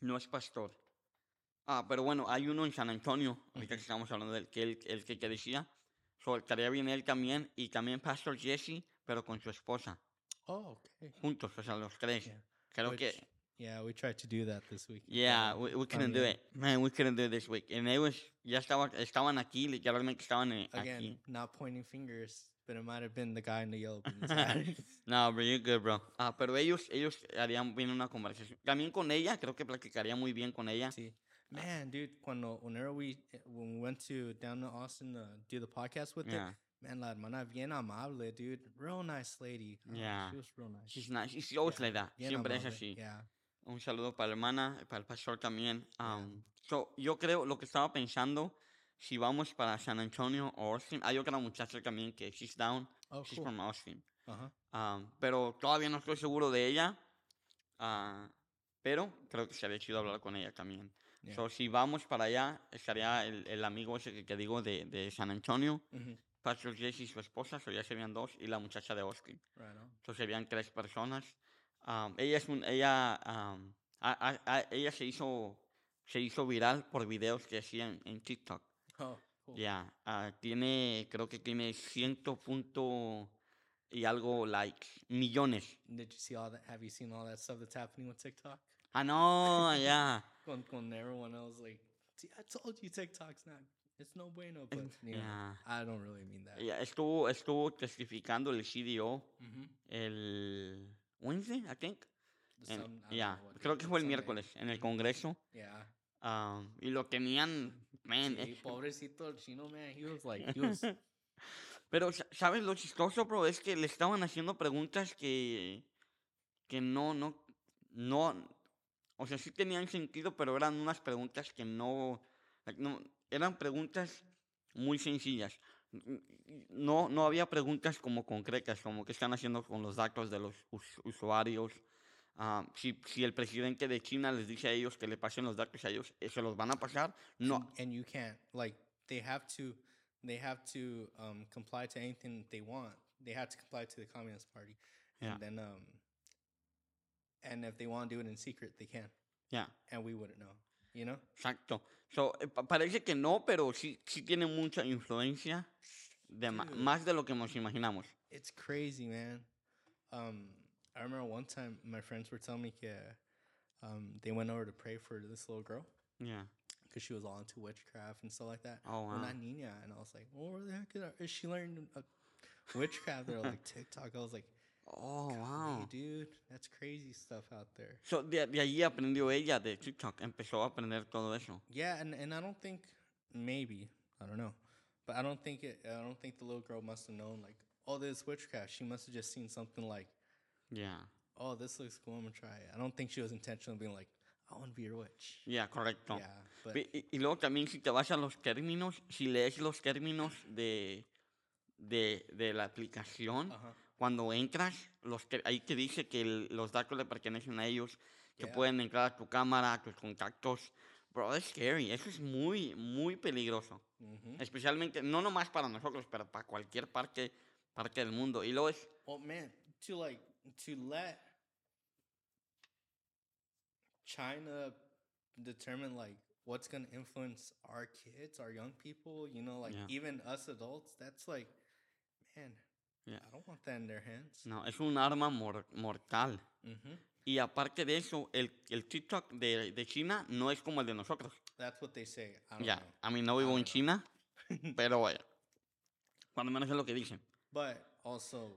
No es pastor. Ah, pero bueno, hay uno en San Antonio, ahorita que estamos hablando del que el, el que, que decía. So, estaría bien él también. Y también Pastor Jesse, pero con su esposa. Oh, okay. Juntos, o sea, los tres. Yeah. Creo Which- que. Yeah, we tried to do that this week. Yeah, we, we couldn't do it. Man, we couldn't do it this week. And it was, ya estaba, estaban aquí, literalmente estaban eh, Again, aquí. not pointing fingers, but it might have been the guy in the yellow. No, bro, you're good, bro. Ah, pero ellos, ellos harían bien una conversación. También con ella, creo que platicaría muy bien con ella. See, man, dude, cuando whenever we when we went to down to Austin to do the podcast with Yeah. her, man, la hermana bien amable, dude, real nice lady. Oh, Yeah. she was real nice. She's nice. She's always Yeah, like that. bien Siempre es así. Yeah. Un saludo para la hermana, para el pastor también. Um, so, yo creo, lo que estaba pensando, si vamos para San Antonio o Austin, hay otra muchacha también que she's down. Oh, She's cool. from Austin. Uh huh. Um, pero todavía no estoy seguro de ella. ah, pero creo que sería chido hablar con ella también. Yeah. So, si vamos para allá, estaría el, el amigo ese que, que digo de, de San Antonio, Mhm. Pastor Jesse y su esposa, so ya serían dos, y la muchacha de Austin. Right. So serían tres personas. Um, ella es un, ella, um, a- a- a- ella se hizo, se hizo viral por videos que hacía en, TikTok. Oh, cool. Ya, ah, tiene, creo que tiene ciento punto y algo likes, millones. Did you see all that? Have you seen all that stuff that's happening with TikTok? Ah, no, ya. When, when everyone else like, "See, I told you TikTok's not, it's no bueno, but you know, Yeah. I don't really mean that. Ella estuvo, estuvo testificando el CDO Mhm. el Wednesday, I think. En- I what creo que fue el Sunday. miércoles en el Congreso. Yeah. Ah, y lo tenían Man, Sí, pobrecito el chino, man. He was like, he was. Pero, sa- ¿sabes lo chistoso, bro? Es que le estaban haciendo preguntas que, que no, no, no, o sea, sí tenían sentido, pero eran unas preguntas que no, no eran preguntas muy sencillas. No, no había preguntas como concretas, como que están haciendo con los datos de los us- usuarios. Ah, si, si el presidente de China les dice a ellos que le pasen los datos a ellos, ¿se los van a pasar? No. and you can't like they have to they have to um comply to anything they want they have to comply to the communist party and Yeah. then um and if they want to do it in secret they can Yeah. and we wouldn't know you know Exacto. So, eh, pa- parece que no, pero sí, sí tiene mucha influencia, de ma- Dude. más de lo que nos imaginamos. it's crazy man um i remember one time my friends were telling me that um they went over to pray for this little girl Yeah. because she was all into witchcraft and stuff like that Oh, wow. Una niña, and I was like, well, where the heck is, is she learning uh, witchcraft? They're like TikTok. I was like, Oh, Hey, wow. dude, that's crazy stuff out there. So, de, de allí aprendió ella de TikTok, empezó a aprender todo eso. Yeah, and, and I don't think maybe I don't know, but I don't think it. I don't think the little girl must have known like, oh, this witchcraft. She must have just seen something like, Ya. oh, this looks cool. I'm gonna try it. I don't think she was intentional being like, I want to be your witch. Ya, correcto. Yeah, but Y, y luego también si te vas a los términos, si lees los términos de, de, de la aplicación, uh-huh. Cuando entras, los te- ahí te dice que el- los datos le pertenecen a ellos, que Yeah. pueden entrar a tu cámara, a tus contactos. Bro, es scary. Eso es muy, muy peligroso. hmm Especialmente, no nomás para nosotros, pero para cualquier parte, parte del mundo. Y luego es, Well, man, to like to let China determine like what's gonna influence our kids, our young people, you know, like Yeah. even us adults, that's like, man, Yeah. I don't want that in their hands. no, es un arma mor- mortal. hmm Y aparte de eso, el, el TikTok de, de China no es como el de nosotros. That's what they say. I don't Ya, know, a mí no vivo en know. China, pero vaya. Cuando menos es lo que dicen. but also,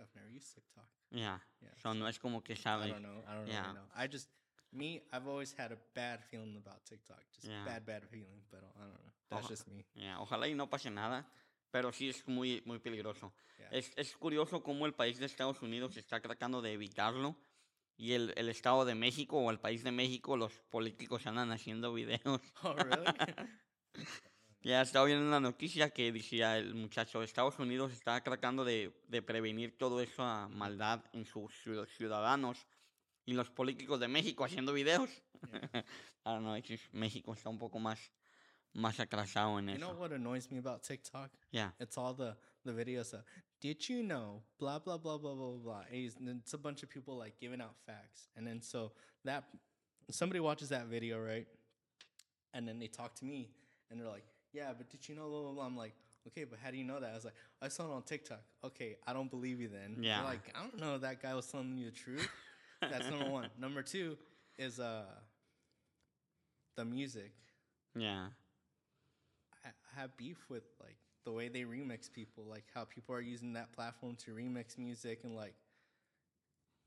I've never used TikTok. Ya, Yeah, so no es como que I sabe. don't know. I don't Yeah. really know. I just me, I've always had a bad feeling about TikTok. Just Yeah. bad, bad feeling. But I don't know. That's Oja- just me. Ya, ojalá y no pase nada, pero sí es muy, muy peligroso. Yeah. Es, es curioso cómo el país de Estados Unidos está tratando de evitarlo y el, el Estado de México o el país de México, los políticos andan haciendo videos. Oh, really? Ya estaba viendo una noticia que decía el muchacho, Estados Unidos está tratando de, de prevenir toda esa maldad en sus ciu- ciudadanos y los políticos de México haciendo videos. I don't know, México está un poco más, en You know eso. what annoys me about TikTok? Yeah. It's all the the videos of did you know blah blah blah blah blah blah. And It's, a bunch of people like giving out facts, and then so that somebody watches that video right, and then they talk to me, and they're like, yeah, but did you know blah blah blah. I'm like. Okay, but how do you know that? I was like, I saw it on TikTok. Okay, I don't believe you then. They're Yeah. Like, I don't know that guy was telling you the truth. That's number one. Number two is uh the music. Yeah. Have beef with like the way they remix people, like how people are using that platform to remix music and like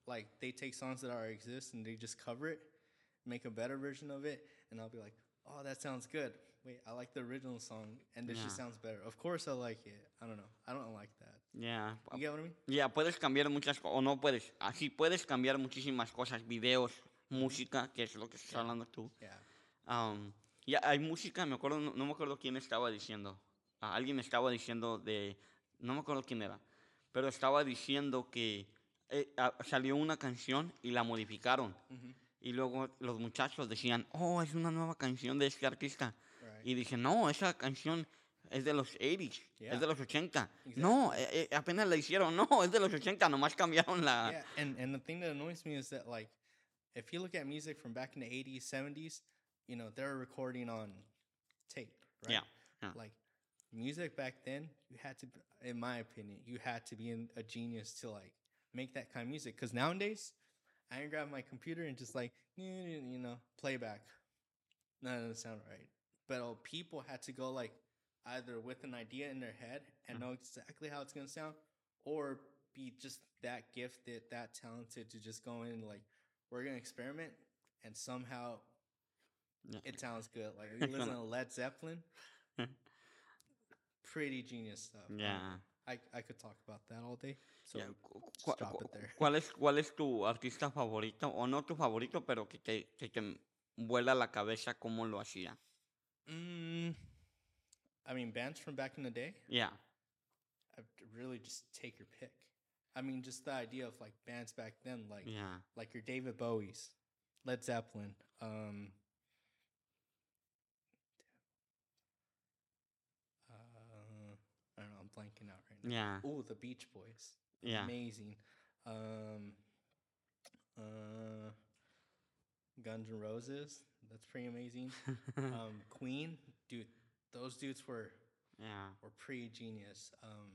like they take songs that already exist and they just cover it, make a better version of it, and I'll be like, Oh, that sounds good. Wait, I like the original song and this just sounds better. Of course I like it. I don't know. I don't like that. Yeah. You get what I mean? Ya, puedes cambiar muchas cosas, o no puedes. Así puedes cambiar muchísimas cosas, videos, música, que es lo que estás hablando tú. Yeah. Um, ya hay música, me acuerdo, no, no me acuerdo quién estaba diciendo. Ah, alguien estaba diciendo de, no me acuerdo quién era, pero estaba diciendo que eh, ah, salió una canción y la modificaron. Mhm. Y luego los muchachos decían, oh, es una nueva canción de este artista. Right. Y dije, no, esa canción es de los 80s, Yeah. es de los 80. No, eh, eh, apenas la hicieron, no, es de los 80, nomás cambiaron la... yeah, and and the thing that annoys me is that like, if you look at music from back in the '80s, '70s, you know they're recording on tape, right? Yeah, yeah. Like music back then, you had to, in my opinion, you had to be in a genius to like make that kind of music. Because nowadays, I can grab my computer and just like you know playback. No, that doesn't sound right. But oh, people had to go like either with an idea in their head and mm. know exactly how it's gonna sound, or be just that gifted, that talented to just go in and like we're gonna experiment and somehow Yeah. it sounds good. Like you listen to Led Zeppelin, pretty genius stuff. Yeah. I I could talk about that all day. So Ya, cu- cu- just drop it there. ¿Cuál es, ¿Cuál es tu artista favorito? O no tu favorito, pero que te, que te vuela la cabeza cómo lo hacía. Mm, I mean, bands from back in the day. Yeah. I really just take your pick. I mean, just the idea of like bands back then, like Yeah. like your David Bowie's, Led Zeppelin. Um, uh, I don't know. I'm blanking out right now. Yeah. Oh, the Beach Boys. Yeah. Amazing. Um, uh, Guns N' Roses. That's pretty amazing. um, Queen, dude. Those dudes were yeah. were pretty genius. Um,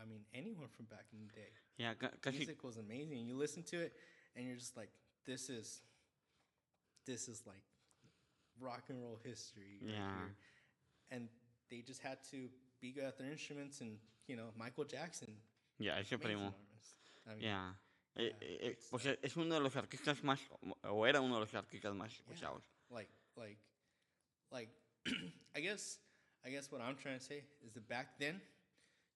I mean, anyone from back in the day. Yeah. ca- Casi, Music was amazing. You listen to it, and you're just like, "This is, this is like, rock and roll history." right Yeah. here." And they just had to be good at their instruments, and you know, Michael Jackson. yeah, ese primo. I mean, Yeah. Eh, Yeah, eh, eh, great pues eh, es uno de los artistas más, o era uno de los artistas más escuchados. like like like i guess i guess what i'm trying to say is that back then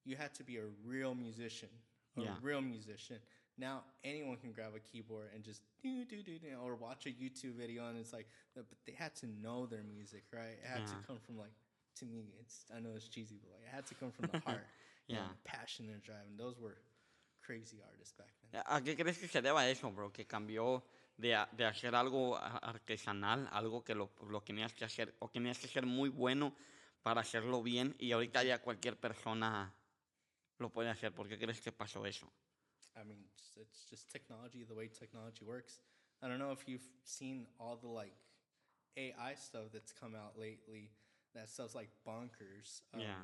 you had to be a real musician a Yeah. real musician now anyone can grab a keyboard and just do do do do or watch a youtube video and it's like but but they had to know their music right it had Yeah. to come from like to me it's i know it's cheesy but like it had to come from the heart Yeah. the passion and drive and those were crazy artists back then ¿A qué crees que se deba eso, bro? Que cambió de, de hacer algo artesanal, algo que lo, lo tenías que hacer, o tenías que ser muy bueno para hacerlo bien, y ahorita ya cualquier persona lo puede hacer. ¿Por qué crees que pasó eso? I mean, it's, it's just technology, the way technology works. I don't know if you've seen all the like AI stuff that's come out lately. That stuff's like bonkers. Um, Yeah.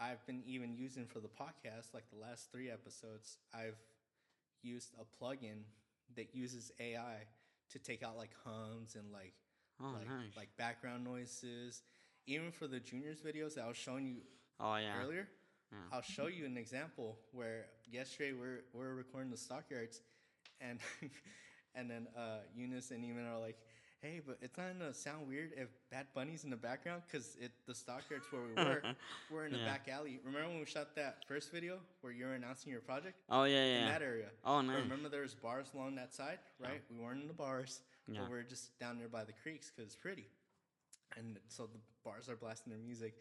I've been even using for the podcast, like the last three episodes, I've used a plugin that uses AI to take out like hums and like Oh, like nice. like background noises. Even for the juniors videos that I was showing you Oh, yeah. earlier, Yeah. I'll show you an example where yesterday we're we're recording the stockyards, and and then uh, Eunice and Eamon are like, "Hey, but it's not gonna sound weird if Bad Bunny's in the background because it the stockyards where we were we're in the Yeah. back alley. Remember when we shot that first video where you were announcing your project Oh, yeah, yeah. in that area? Oh, But nice. Remember there was bars along that side, right? We weren't in the bars, Yeah. but we are just down there by the creeks because it's pretty. And so the bars are blasting their music,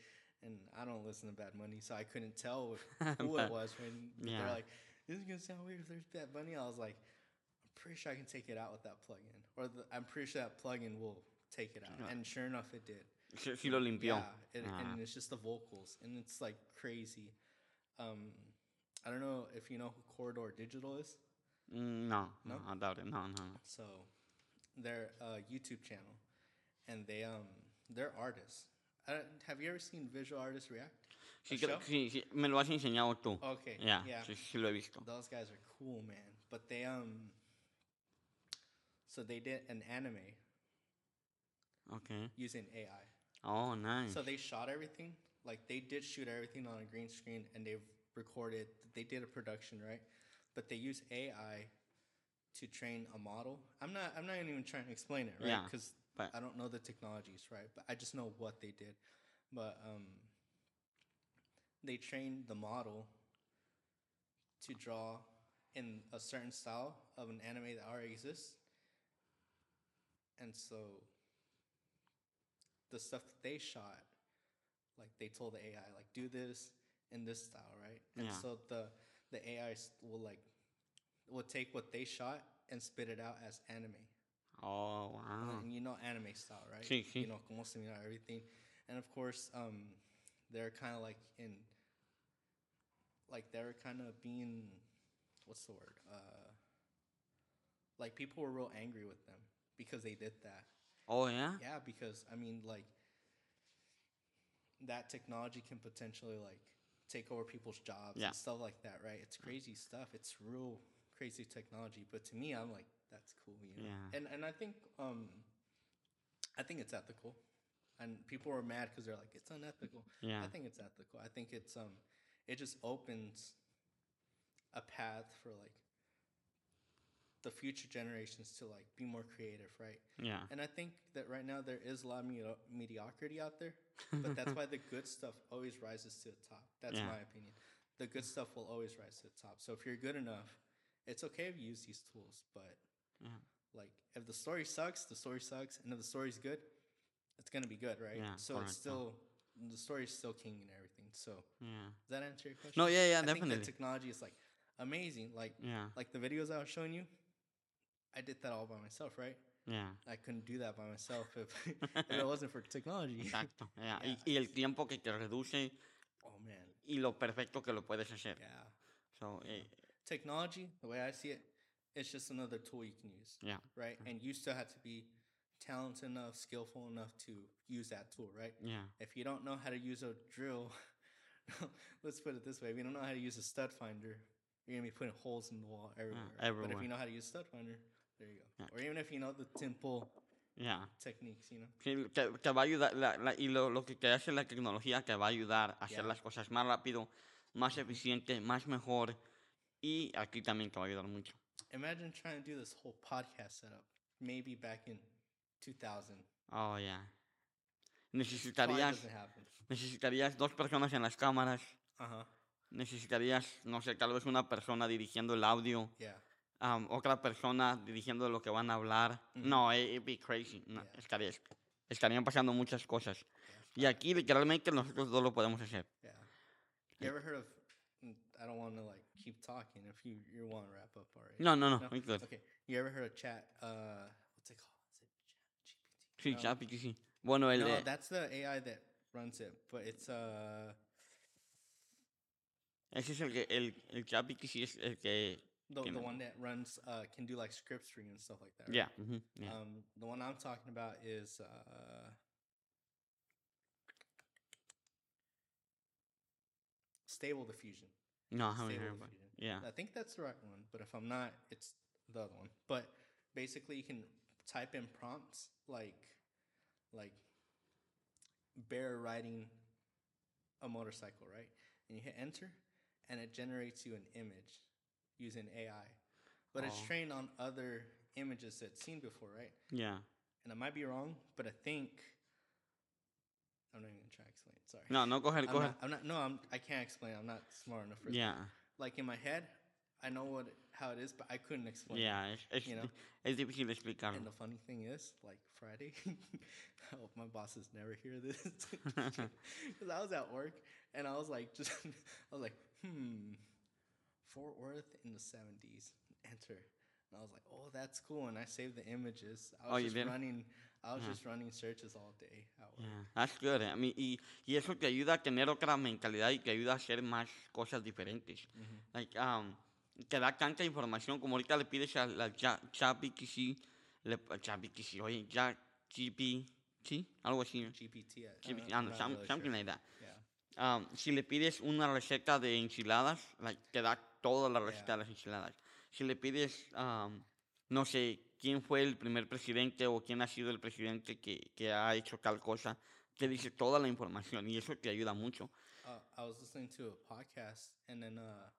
and I don't listen to Bad Bunny, so I couldn't tell who it was when yeah. they're like, "This is gonna sound weird if there's Bad Bunny." I was like, "I'm pretty sure I can take it out with that plugin, or the, I'm pretty sure that plugin will take it out." Yeah. And sure enough, it did. Sí, sí lo limpió. Yeah, it, Ah. and it's just the vocals, and it's like crazy. Um, I don't know if you know who Corridor Digital is. No, No? no, I doubt it. No, no. So, their uh, YouTube channel, and they um they're artists. I don't, have you ever seen visual artists react? Sí, creo- sí, sí, me lo has enseñado tú. Okay, Ya, yeah. sí, sí lo he visto. Those guys are cool, man. But they um, so they did an anime Ok. using AI. Oh, nice. So they shot everything. Like they did shoot everything on a green screen, and they've recorded. They did a production, right? But they use AI to train a model. I'm not. I'm not even trying to explain it, right? Yeah, Because I don't know the technologies, right? But I just know what they did. But um, they trained the model to draw in a certain style of an anime that already exists, and so the stuff that they shot, like they told the AI, like do this in this style, right? And Yeah. so the the AI will like will take what they shot and spit it out as anime. Oh, wow. And you know anime style, right? Sí, sí. You know como se mira everything, and of course, um, they're kind of like in, like they're kind of being, what's the word? Uh, like people were real angry with them because they did that. Oh, yeah? Yeah, because I mean, like, that technology can potentially like take over people's jobs Yeah. and stuff like that, right? It's crazy stuff. It's real crazy technology. But to me, I'm like, that's cool, you know. Yeah. And and I think um, I think it's ethical, and people are mad because they're like, it's unethical. Yeah. I think it's ethical. I think it's um, it just opens a path for like the future generations to like be more creative, right? Yeah. And I think that right now there is a lot of medi- mediocrity out there, but that's why the good stuff always rises to the top. That's Yeah. my opinion. The good stuff will always rise to the top. So if you're good enough, it's okay if you use these tools, but Yeah. like if the story sucks, the story sucks, and if the story's good, it's gonna be good, right? Yeah, so it's still the story's still king and everything. So Yeah. does that answer your question? No, yeah, yeah, I think definitely. that technology is like amazing. Like Yeah. like the videos I was showing you, I did that all by myself, right? Yeah. I couldn't do that by myself if, if it wasn't for technology. Exacto. yeah. Yeah. Y, y el tiempo que te reduce Oh man, y lo perfecto que lo puedes hacer. yeah. So, eh, Technology, the way I see it, it's just another tool you can use, yeah. right? And you still have to be talented enough, skillful enough to use that tool, right? Yeah. If you don't know how to use a drill, let's put it this way: if you don't know how to use a stud finder, you're gonna be putting holes in the wall everywhere. right? But if you know how to use a stud finder, there you go. Or even if you know the simple Yeah. techniques, you know. Sí, te, te va a ayudar, la- la- y lo, lo que te hace la tecnología te va a ayudar a hacer Yeah. las cosas más rápido, más eficiente, más mejor, y aquí también te va a ayudar mucho. Imagine trying to do this whole podcast setup, maybe back in 2000. Oh, yeah. Necesitarías, necesitarías dos personas en las cámaras, Uh huh. necesitarías, no sé, tal vez una persona dirigiendo el audio, Yeah. Am, otra persona dirigiendo lo que van a hablar. Ujú. No, it, it'd be crazy. No, Yeah. estaría- estarían pasando muchas cosas. Y aquí literalmente nosotros dos lo podemos hacer. Yeah. You ever heard of? mm, I don't want to like keep talking. If you you want to wrap up already. No, no, no, No? we good. Okay. You ever heard of chat? Uh, what's it called? Is it chat GPT? Sí, No. Chapi, sí. Bueno, el no, that's the AI that runs it, but it's uh ese es el que, el, el que sí es el que, the, the one that runs uh can do like script for you and stuff like that. right? yeah, ujú, yeah. Um, the one I'm talking about is uh, Stable Diffusion. no, I haven't Stable heard about Yeah, I think that's the right one, but if I'm not, it's the other one. But basically, you can type in prompts like, like, bear riding a motorcycle, right? And you hit enter, and it generates you an image using AI. But it's Oh. trained on other images that it's seen before, right? yeah. And I might be wrong, but I think I'm not even gonna try to explain. Sorry. No, no, coger, I'm coger. not, I'm not. No, I'm. I can't explain. I'm not smart enough for this. Yeah, Like in my head, I know what it- how it is, but I couldn't explain. it. yeah, es, es, you know? es difícil de And explicarlo. the funny thing is, like Friday, I hope my bosses never hear this. Because I was at work and I was like, just, I was like, hmm, Fort Worth in the 70s, enter. And I was like, oh, that's cool. And I saved the images. I Oh, was you just did? running, I was Yeah. just running searches all day. Yeah, that's good. I mean, y, y eso te ayuda a tener otra mentalidad y te ayuda a hacer más cosas diferentes. Mhm. Like, um, te da tanta información como ahorita le pides a la ChatGPT, ChatGPT, oye, ChatGPT, algo así. GPT. I- GPT, ah, not some- really something like that. Um, si le pides una receta de enchiladas, like, te da toda la receta Yeah. de las enchiladas. Si le pides, um, no sé, quién fue el primer presidente o quién ha sido el presidente que, que ha hecho tal cosa, te dice toda la información y eso te ayuda mucho. uh, I was listening to a podcast and then uh,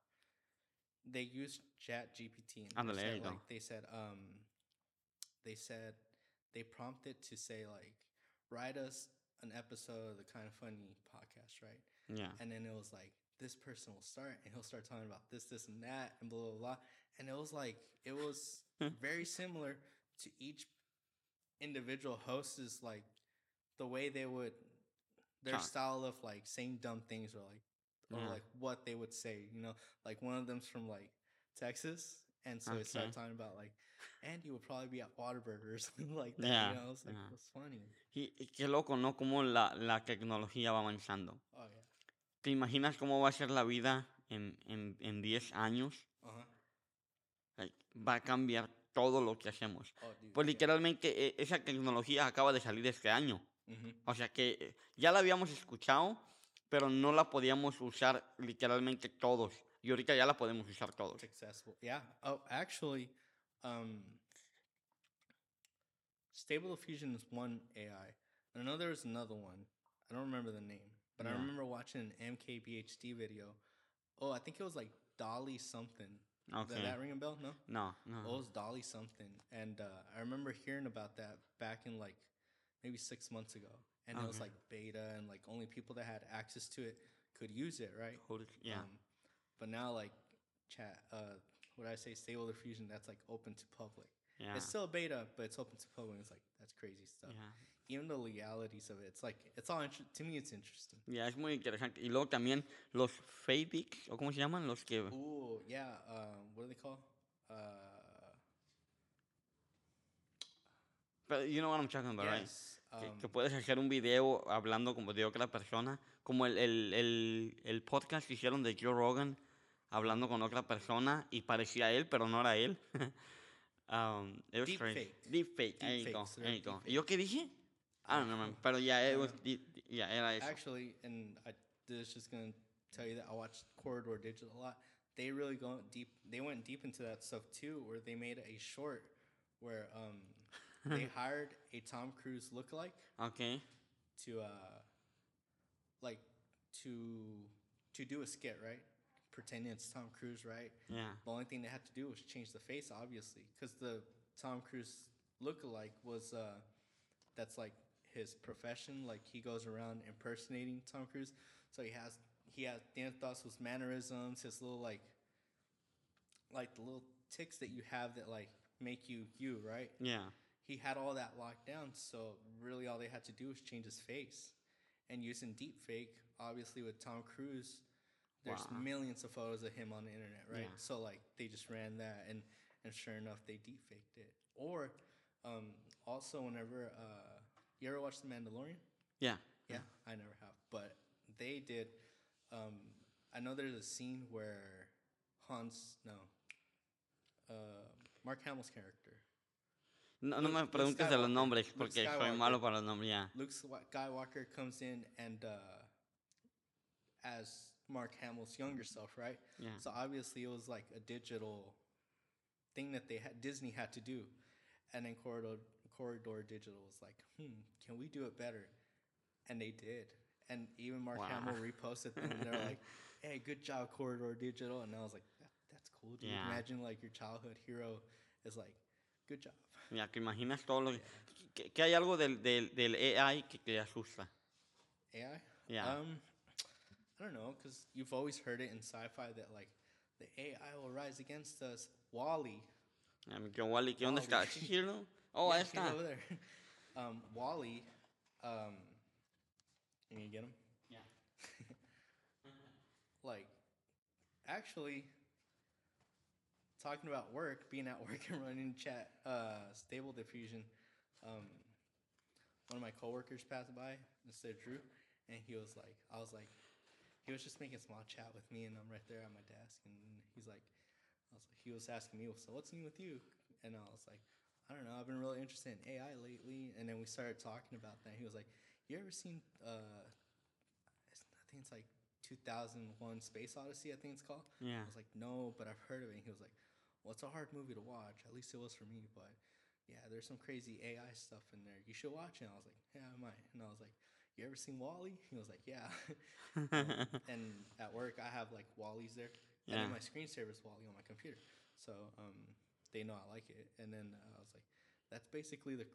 they used Chat GPT and they said, like they said um they said they prompted to say like write us an episode of the kind of funny podcast right Yeah. and then it was like this person will start and he'll start talking about this this and that and blah blah blah and it was like it was hmm. very similar to each individual host is like the way they would their Talk. style of like saying dumb things or like or Yeah. like what they would say you know like one of them's from like texas and so they started talking about like andy would probably be at Whataburger or something like that Yeah, you know it's like yeah. it's funny Y, y qué loco, ¿no? Cómo la, la tecnología va avanzando. oh yeah ¿Te imaginas cómo va a ser la vida en, en, en 10 años? uh-huh Like, va a cambiar todo lo que hacemos. oh dude Pues yeah. literalmente e- esa tecnología acaba de salir este año. Mhm. O sea que eh, ya la habíamos escuchado, pero no la podíamos usar literalmente todos. Y ahorita ya la podemos usar todos. successful. Yeah. Oh, actually, um, Stable Diffusion is one AI. I know there's another one. I don't remember the name, but I remember watching an MKBHD video. Oh, I think it was like Dolly something. Okay. that ring a bell? No. No, no. Well, it was Dolly something, and uh, I remember hearing about that back in like maybe six months ago, and it was like beta, and like only people that had access to it could use it, right? Holy- yeah. Um, but now, like, chat, uh, what I say, Stable Diffusion, that's like open to public. yeah. It's still beta, but it's open to public. It's like that's crazy stuff. yeah. Even the legalities of it, it's like it's all to me. It's interesting. Ya, es muy interesante. Y luego también los Fabics, o cómo se llaman, los que... Ooh, yeah. Um, what do they call? Uh, Pero you know what I'm talking about, right? yes. Que, Um, que puedes hacer un video hablando como de otra persona, como el, el, el, el podcast que hicieron de Joe Rogan, hablando con otra persona y parecía él, pero no era él. um, it was crazy. Deepfake. Deepfake, there you go, Deepfakes, there they're you go. ¿Y yo qué dije? I don't man. Pero ya, it was, deep- ya, era eso. Actually, and I this just gonna tell you that I watched Corridor Digital a lot. They really go deep. They went deep into that stuff too, where they made a short where um they hired a Tom Cruise lookalike Okay. to uh like to to do a skit, right? Pretending it's Tom Cruise, right? Yeah. The only thing they had to do was change the face, obviously, because the Tom Cruise lookalike was uh, that's like his profession. Like he goes around impersonating Tom Cruise, so he has he has Dan Thos's mannerisms, his little like like the little ticks that you have that like make you you, right? Yeah. He had all that locked down, so really all they had to do was change his face. And using deepfake, obviously with Tom Cruise, there's Wow. millions of photos of him on the internet, right? Yeah. So like they just ran that, and and sure enough, they deepfaked it. Or um, also whenever uh, you ever watch The Mandalorian? Yeah. Yeah, I never have, but they did. Um, I know there's a scene where Hans, no, uh, Mark Hamill's character, No, no me preguntes de los nombres porque soy malo para los nombres, ya. Luke Skywalker comes in and uh, as Mark Hamill's younger self, right? Yeah. So obviously it was like a digital thing that they had Disney had to do, and then Corridor Corridor Digital was like, hmm, can we do it better? And they did, and even Mark Wow. Hamill reposted them, and they're like, hey, good job, Corridor Digital, and I was like, that, that's cool, dude. Yeah. Imagine like your childhood hero is like, good job. Ya, que imaginas todo lo que... que hay algo del, del, del AI que te asusta. AI? Yeah. Um, I don't know, because you've always heard it in sci-fi that like the AI will rise against us. Wally. Ya, mi que Wally, ¿qué dónde está? Wall-E. ¿Sí, sí, no? Oh, ahí Yeah, he's está. over there. Um, Wally. Um, can you get him? Yeah. Like, actually, talking about work, being at work and running chat, uh, stable diffusion. Um, one of my coworkers passed by instead of Drew, and he was like, I was like, he was just making a small chat with me, and I'm right there at my desk, and he's like, I was he was asking me, so what's new with you? And I was like, I don't know, I've been really interested in AI lately, and then we started talking about that. He was like, you ever seen? Uh, I think it's like 2001 Space Odyssey. I think it's called. Yeah. I was like, no, but I've heard of it. And he was like, well, it's a hard movie to watch. At least it was for me. But yeah, there's some crazy AI stuff in there. You should watch it. And I was like, yeah, I might. And I was like, you ever seen Wally? He was like, yeah. And at work, I have like Wally's there. And Yeah. then my screensaver's Wally on my computer. So um, they know I like it. And then uh, I was like, that's basically the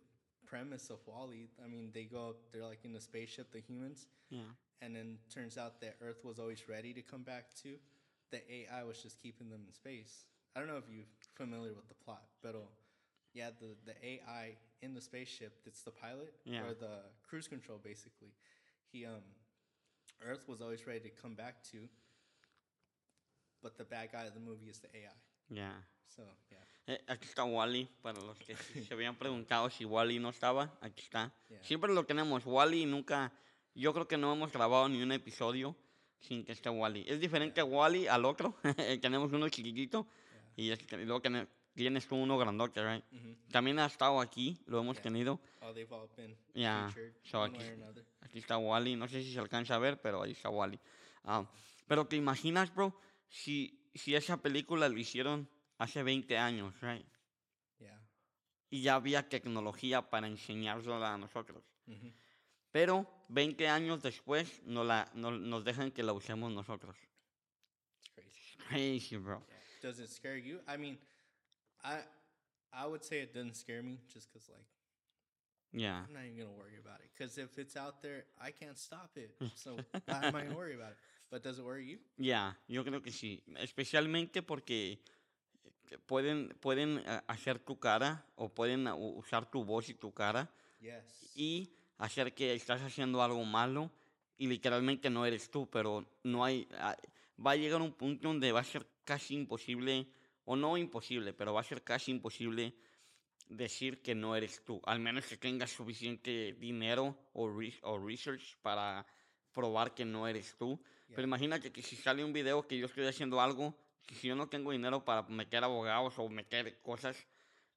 premise of Wally. I mean, they go up, they're like in the spaceship, the humans Yeah. and then turns out that Earth was always ready to come back to. The AI was just keeping them in space. I don't know if you're familiar with the plot, but uh, yeah, the the AI in the spaceship, it's the pilot Yeah. or the cruise control basically. He um, Earth was always ready to come back to, but the bad guy of the movie is the AI. Ya. So yeah, Eh, aquí está Wally, para los que se habían preguntado si Wally no estaba, aquí está. Yeah. Siempre lo tenemos, Wally nunca, yo creo que no hemos grabado ni un episodio sin que esté Wally. Es diferente a Wally al otro, tenemos uno chiquitito y, es- y luego tienes tú uno grandote, right? Mhm. También ha estado aquí, lo hemos Yeah. tenido. oh, they've all been Yeah, so aquí-. Aquí está Wally, no sé si se alcanza a ver, pero ahí está Wally. Ah, pero te imaginas, bro, si, si esa película la hicieron hace 20 años, right? Yeah. y ya había tecnología para enseñársela a nosotros. hmm Pero 20 años después nos, la, no- nos dejan que la usemos nosotros. It's crazy. Crazy, bro. Yeah. does it scare you? I mean, I I would say it doesn't scare me just because like Yeah. I'm not even gonna worry about it because if it's out there, I can't stop it. So why am I gonna worry about it? But does it worry you? Ya, yo creo que sí. Especialmente porque eh, pueden, pueden eh, hacer tu cara o pueden uh, usar tu voz y tu cara Yes. y hacer que estás haciendo algo malo y literalmente no eres tú, pero no hay... ah, Va a llegar un punto donde va a ser casi imposible, o no imposible, pero va a ser casi imposible decir que no eres tú, al menos que tengas suficiente dinero o, re- o research para probar que no eres tú. Pero Yeah. imagínate que si sale un video que yo estoy haciendo algo, que si yo no tengo dinero para meter abogados o meter cosas,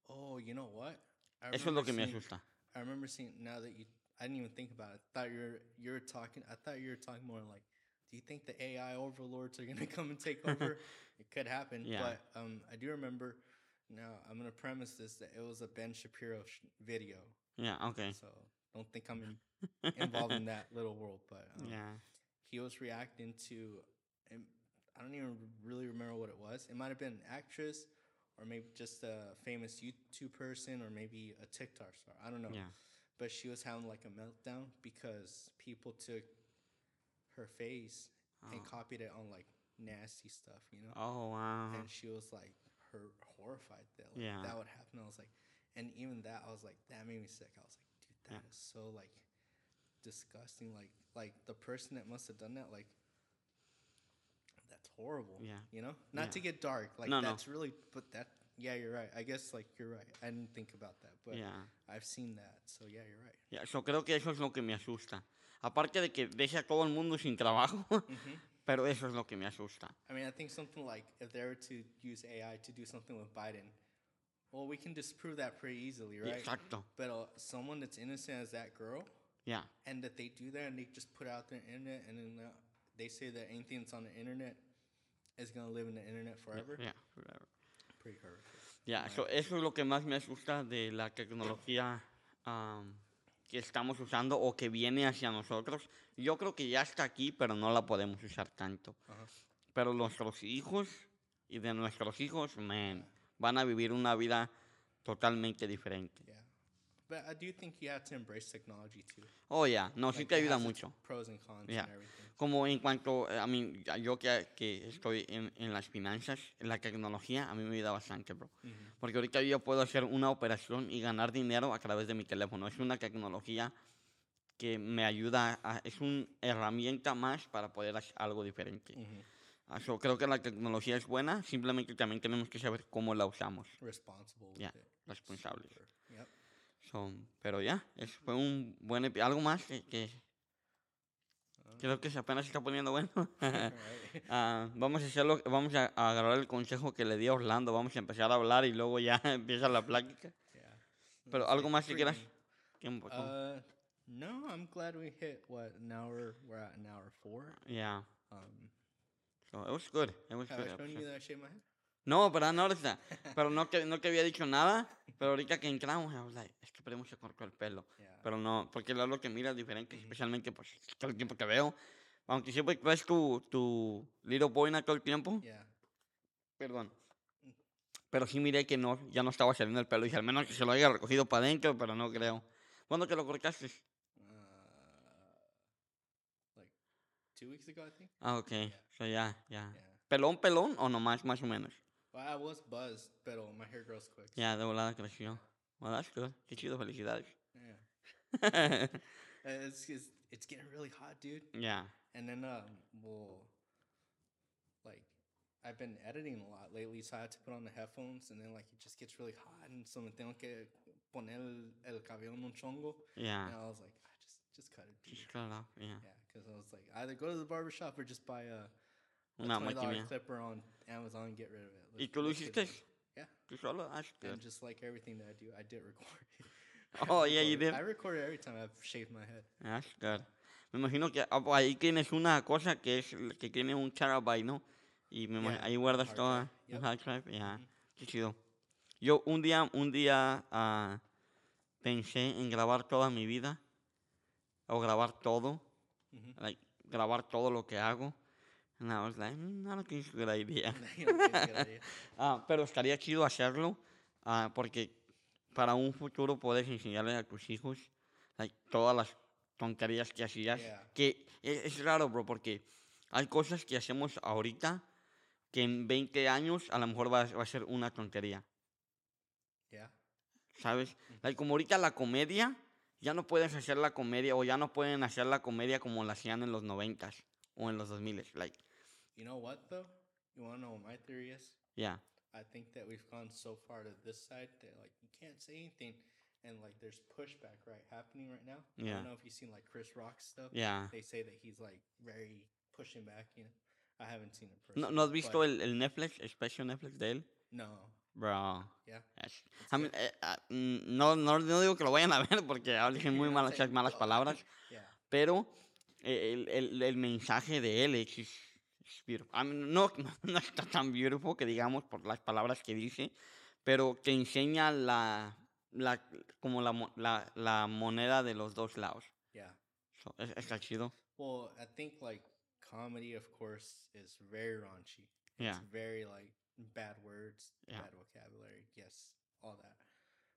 Oh, you know what? I eso es lo remember que me seeing- asusta. I remember seeing now that you I didn't even think about it. Thought you're you're talking I thought you were talking more like do you think the AI overlords are gonna come and take over? it could happen. Yeah. But um I do remember now I'm gonna premise this that it was a Ben Shapiro sh- video. Yeah. ok. So don't think I'm in, involved in that little world. But um, Ya. he was reacting to I don't even really remember what it was. It might have been an actress or maybe just a famous YouTube person or maybe a TikTok star. I don't know. Ya. But she was having like a meltdown because people took her face and Oh. copied it on like nasty stuff, you know? Oh, wow. And she was like her horrified that like, Yeah. that would happen. I was like and even that I was like that made me sick. I was like, dude, that is Yeah. so like disgusting. Like like the person that must have done that, like that's horrible. Yeah. You know? Not Yeah. to get dark. Like No, no. that's really but that yeah, you're right. I guess like you're right. I didn't think about that. But yeah. I've seen that. So yeah, you're right. Yeah, so creo que eso es lo que me asusta. Aparte de que deje a todo el mundo sin trabajo, pero eso es lo que me asusta. I mean, I think something like if they were to use AI to do something with Biden, well, we can disprove that pretty easily, right? Exacto. But uh, someone that's innocent as that girl, Ya. and that they do that and they just put out their internet, and then uh, they say that anything that's on the internet is gonna live in the internet forever. Ya. Pretty horrific. Ya, so eso es lo que más me asusta de la tecnología am, que estamos usando o que viene hacia nosotros. Yo creo que ya está aquí, pero no la podemos usar tanto. Ajá. Pero nuestros hijos y de nuestros hijos, man, van a vivir una vida totalmente diferente. Yeah. But I do think you have to embrace technology too. Oh, ya, no, sí Like, te it ayuda mucho. Pros and cons Yeah. and everything. Como en cuanto, a mí, yo que, que estoy en, en las finanzas, la tecnología, a mí me ayuda bastante, bro. Mhm. Porque ahorita yo puedo hacer una operación y ganar dinero a través de mi teléfono. Es una tecnología que me ayuda, a- es una herramienta más para poder hacer algo diferente. Ah, so, creo que la tecnología es buena, simplemente también tenemos que saber cómo la usamos, Responsible Yeah. it. responsables. Sure. So, pero ya, es- fue un buen Algo más que, que creo que se apenas está poniendo bueno. Ah, vamos a hacerlo, vamos a, a agarrar el consejo que le di a Orlando, vamos a empezar a hablar y luego ya empieza la plática. Yeah. Pero algo más que quieras. Uh, no, I'm glad we hit what an hour. We're at an hour four. Yeah. Um, So, it was good. It was have good I shown you episode. that I shaved my head? No, pero no ahorita. Pero no que, no que había dicho nada. Pero ahorita que entramos, I was like, es que Primo se cortó el pelo. Yeah. Pero no, porque es lo que mira es diferente, especialmente pues todo el tiempo que veo. Aunque siempre ves tu, tu Little Boy todo el tiempo. Yeah. Perdón. Pero sí miré que no, ya no estaba saliendo el pelo. Dije, al menos que se lo haya recogido para adentro, pero no creo. ¿Cuándo que lo cortaste? Uh, like two weeks ago, I think. Ah, ok. So, ya, ya. Yeah. ¿Pelón, pelón o nomás, más o menos? Well, I was buzzed, but my hair grows quick. Ya, de volada creció. Well, that's good. Qué chido, felicidades. Yeah. Uh, It's, it's it's getting really hot, dude. Yeah. And then um, well, like I've been editing a lot lately, so I had to put on the headphones, and then like it just gets really hot, and so me tengo que poner el, el cabello en un chongo. Ya. And I was like, ah, just just cut it, dude. Just cut it off, yeah. Yeah, because I was like, either go to the barber shop or just buy a, a twenty dollar clipper on Amazon and get rid of it. ¿Y Let's- tú lo hiciste? it. Yeah. ¿Tú solo? That's good. And just like everything that I do, I did record. it. Oh, yeah, you did? I recorded every time I've shaved my head. That's good. Me imagino que ah, pues, ahí tienes una cosa que es que tiene un terabyte, ¿no? Y me Yeah, ahí guardas toda drive. un Yep. hard drive. Ya, Mhm. qué chido. Yo un día, un día ah, pensé en grabar toda mi vida o grabar todo, Mhm. like, grabar todo lo que hago. And I was like, "Mm, I don't think it's a good idea. Ah, pero estaría chido hacerlo ah, porque para un futuro puedes enseñarle a tus hijos like, todas las tonterías que hacías. Yeah. Que es, es raro, bro, porque hay cosas que hacemos ahorita que en 20 años a lo mejor va, a- va a ser una tontería, Yeah. ¿sabes? Like, como ahorita la comedia, ya no puedes hacer la comedia o ya no pueden hacer la comedia como la hacían en los 90 o en los 2000 Like, You know what though? You want to know what my theory is? yeah, I think that we've gone so far to this side that like you can't say anything, and like there's pushback right happening right now. I Yeah. don't know if you've seen like Chris Rock stuff. yeah. They say that he's like very pushing back. You know, I haven't seen it ¿No, personally. ¿no has visto el, el Netflix, el special Netflix de él? No. Bro. Yeah. It's I mean, eh, ah, mm, no, no, no digo que lo vayan a ver porque dicen muy malas, malas palabras, Yeah. pero eh, el, el, el mensaje de él es, es beautiful. I mean, no, no, está tan beautiful que digamos por las palabras que dice, pero que enseña la, la, como la, la, la moneda de los dos lados. Yeah. So, es- está chido. Well, I think like comedy, of course, is very raunchy. Yeah. It's very like bad words, Yeah. bad vocabulary. Yes, all that.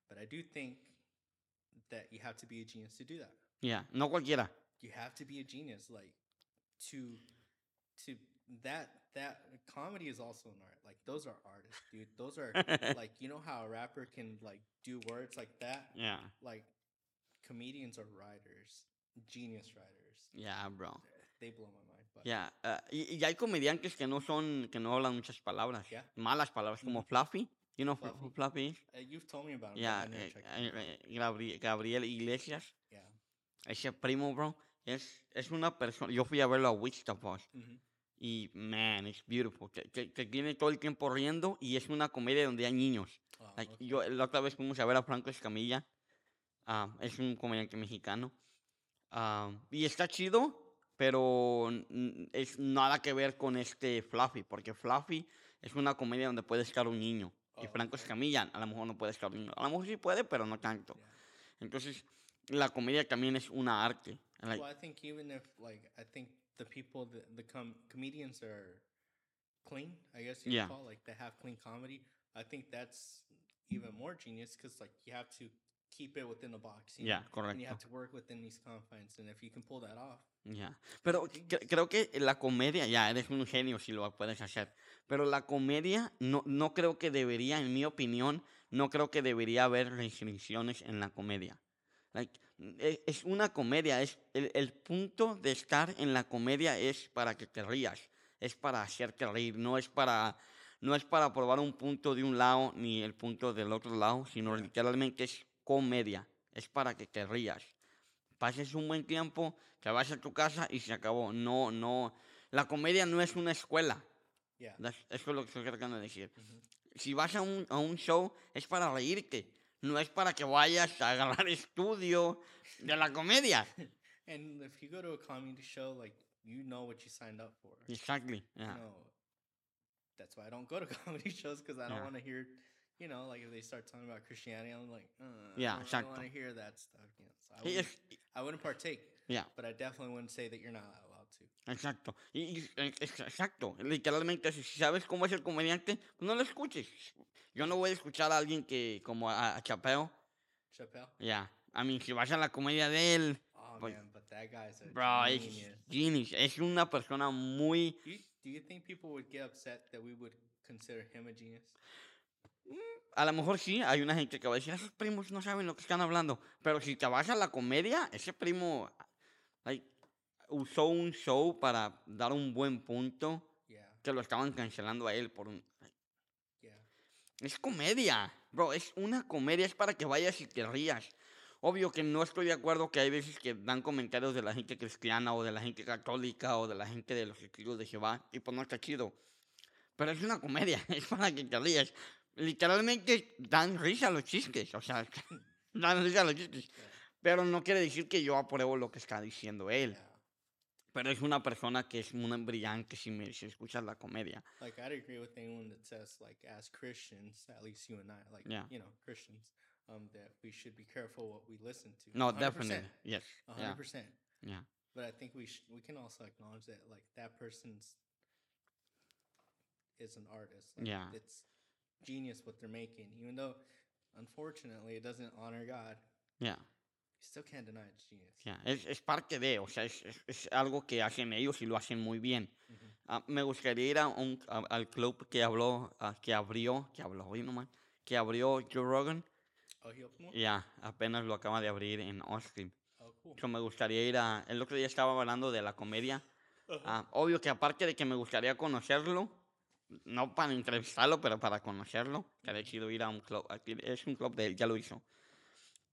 But I do think that you have to be a genius to do that. Yeah, no cualquiera. You have to be a genius, like to to that that comedy is also an art. Like those are artists, dude. Those are like you know how a rapper can like do words like that. Yeah, Like comedians are writers, genius writers. yeah, bro. They blow my mind. But Ya, ah, y, y hay comediantes que no son, que no hablan muchas palabras, Yeah. malas palabras, como Ujú. Fluffy. You know Fluffy. who Fluffy is? uh, you've told me about it. but Ya, I never checked it out. eh, eh, Gabri- Gabriel Iglesias, Yeah. ese primo, bro, es, es una persona, yo fui a verlo a Wichita Mhm. Y, man, it's beautiful, que, que, que tiene todo el tiempo riendo y es una comedia donde hay niños. Oh, Like, okay. yo, la otra vez fuimos a ver a Franco Escamilla, ah, es un comediante mexicano, ah, y está chido, pero es nada que ver con este Fluffy, porque Fluffy es una comedia donde puede estar un niño, y Oh, Franco okay. Escamilla a lo mejor no puede estar un niño, a lo mejor sí puede, pero no tanto. Yeah. Entonces, la comedia también es una arte. like, well, I think even if like I think the people the the com- comedians are clean, I guess you Yeah. call it, like they have clean comedy. I think that's even more genius because like you have to keep it within the box. You ya, know? And you correcto. have to work within these confines, and if you can pull that off, Ya. Pero cre- creo que la comedia, ya eres un genio si lo puedes hacer. Pero la comedia no, no creo que debería, en mi opinión, no creo que debería haber restricciones en la comedia. Like, es una comedia, es el, el punto de estar en la comedia es para que te rías, es para hacerte reír, no es para no es para probar un punto de un lado ni el punto del otro lado, sino literalmente es comedia, es para que te rías pases un buen tiempo, que vas a tu casa y se acabó. No, no. La comedia no es una escuela. yeah. Eso es lo que estoy tratando de decir. Si vas a un, a un show, es para reírte. No es para que vayas a agarrar estudio de la comedia. And if you go to a comedy show, like you know what you signed up for. Exactly. You yeah. know, that's why I don't go to comedy shows because I don't Yeah. want to hear, you know, like if they start talking about Christianity, I'm like, uh, Yeah, I don't want to hear that stuff. You know, so I wouldn't, es- I wouldn't partake, yeah, but I definitely wouldn't say that you're not allowed to. exacto. Y, y- e- ex- exacto. Literalmente, si sabes cómo es el comediante, no lo escuches. Yo no voy a escuchar a alguien que, como a, a Chapeo, Chappelle. ya. A mí, si vas a la comedia de él, Oh But- man, but that guy's a Bro, es genius. genius. Es una persona muy... Do you, do you think people would get upset that we would consider him a genius? A lo mejor sí, hay una gente que va a decir, esos primos no saben lo que están hablando. Pero si te vas a la comedia, ese primo like, usó un show para dar un buen punto Yeah, que lo estaban cancelando a él por un... Es comedia, bro, es una comedia, es para que vayas y te rías. Obvio que no estoy de acuerdo que hay veces que dan comentarios de la gente cristiana o de la gente católica o de la gente de los testigos de Jehová y pues no está chido. Pero es una comedia, es para que te rías. Literalmente dan risa los chistes, o sea, dan risa los chistes. Pero no quiere decir que yo apruebo lo que está diciendo él. Yeah. Pero es una persona que es muy brillante si, me, si escuchas la comedia. Like I'd agree with anyone that says, like, as Christians, at least you and I, like, Yeah. you know, Christians, um, that we should be careful what we listen to. No, 100%, definitely. Yes. a Yeah. hundred percent. Yeah. But I think we sh- we can also acknowledge that like that person's is an artist. Like, Yeah. it's genius what they're making, even though unfortunately it doesn't honor God. You still can't deny it's genius. ya. Es, es parte de, o sea, es, es- es algo que hacen ellos y lo hacen muy bien. Ah, me gustaría ir a un, a- al club que habló, ah, que abrió, que habló hoy nomás, que abrió Joe Rogan. Oh, he. Ya, apenas lo acaba de abrir en Austin. Oh, cool. So, me gustaría ir a. El otro día estaba hablando de la comedia. Uh-huh. Ah, obvio que aparte de que me gustaría conocerlo, no para entrevistarlo, pero para conocerlo, estaría chido ir a un club. aquí Es un club de él, ya lo hizo.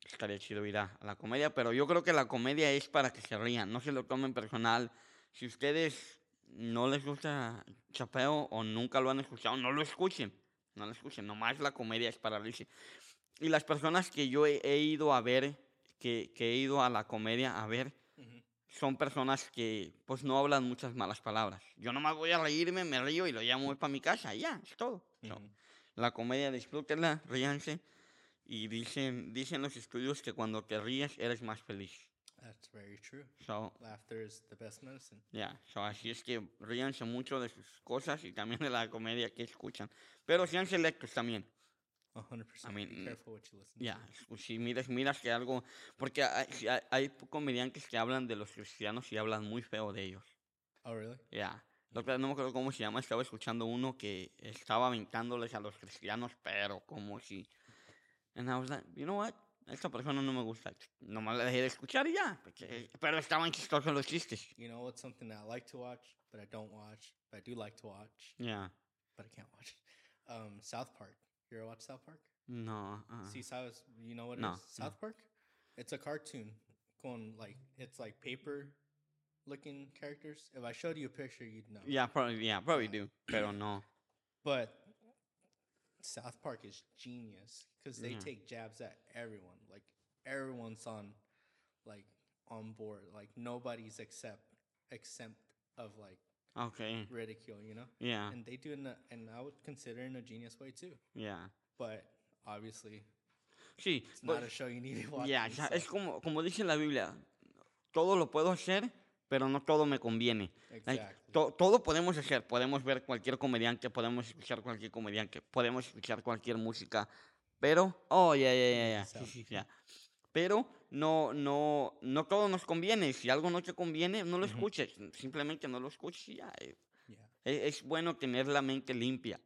Estaría chido ir a, a la comedia, pero yo creo que la comedia es para que se rían, no se lo tomen personal. Si ustedes no les gusta Chapeo o nunca lo han escuchado, no lo escuchen. No lo escuchen, nomás la comedia es para reírse. Y las personas que yo he, he ido a ver, que, que he ido a la comedia a ver, son personas que pues no hablan muchas malas palabras. Yo nomás voy a reírme, me río y lo llamo para mi casa, y ya, es todo. So, Mhm. la comedia, disfrútenla, ríanse. Y dicen, dicen los estudios que cuando te ríes eres más feliz. That's very true. So, Laughter is the best medicine. ya, so, así es que ríanse mucho de sus cosas y también de la comedia que escuchan. Pero sean selectos también. A hundred percent. mean, Be careful what you listen Ya, to. si miras, miras que algo... Porque hay, hay- hay comediantes que hablan de los cristianos y hablan muy feo de ellos. Oh, really? Lo que no me acuerdo cómo se llama, estaba escuchando uno que estaba aventándoles a los cristianos, pero como si. And I was like, you know what? Esta persona no me gusta. Nomás la dejé de escuchar y ya. porque- pero estaban chistosos los chistes. You know what's something that I like to watch, but I don't watch, but I do like to watch, Ya. but I can't watch. Um, South Park. You ever watch South Park? No. ah. See, South. You know what it is? No, no. South Park. It's a cartoon. Going like it's like paper looking characters. If I showed you a picture, you'd know. Yeah, probably, yeah, probably do. Pero no. But South Park is genius because they Yeah. take jabs at everyone. Like everyone's on, like on board. Like nobody's except exempt of like Okay. ridicule. You know, Yeah, and they do in a, and I would consider in a genius way too. yeah. But obviously, Sí. it's not a show you need to watch. Yeah, es yourself. como, como dice la Biblia. Todo lo puedo hacer, pero no todo me conviene. Like, to- todo podemos hacer, podemos ver cualquier comediante, podemos escuchar cualquier comediante, podemos escuchar cualquier música, pero, oh, ya, ya, ya, ya. Pero no, no, no todo nos conviene. Si algo no te conviene, no lo escuches. Simplemente no lo escuches y ya. yeah. Es, es bueno tener la mente limpia.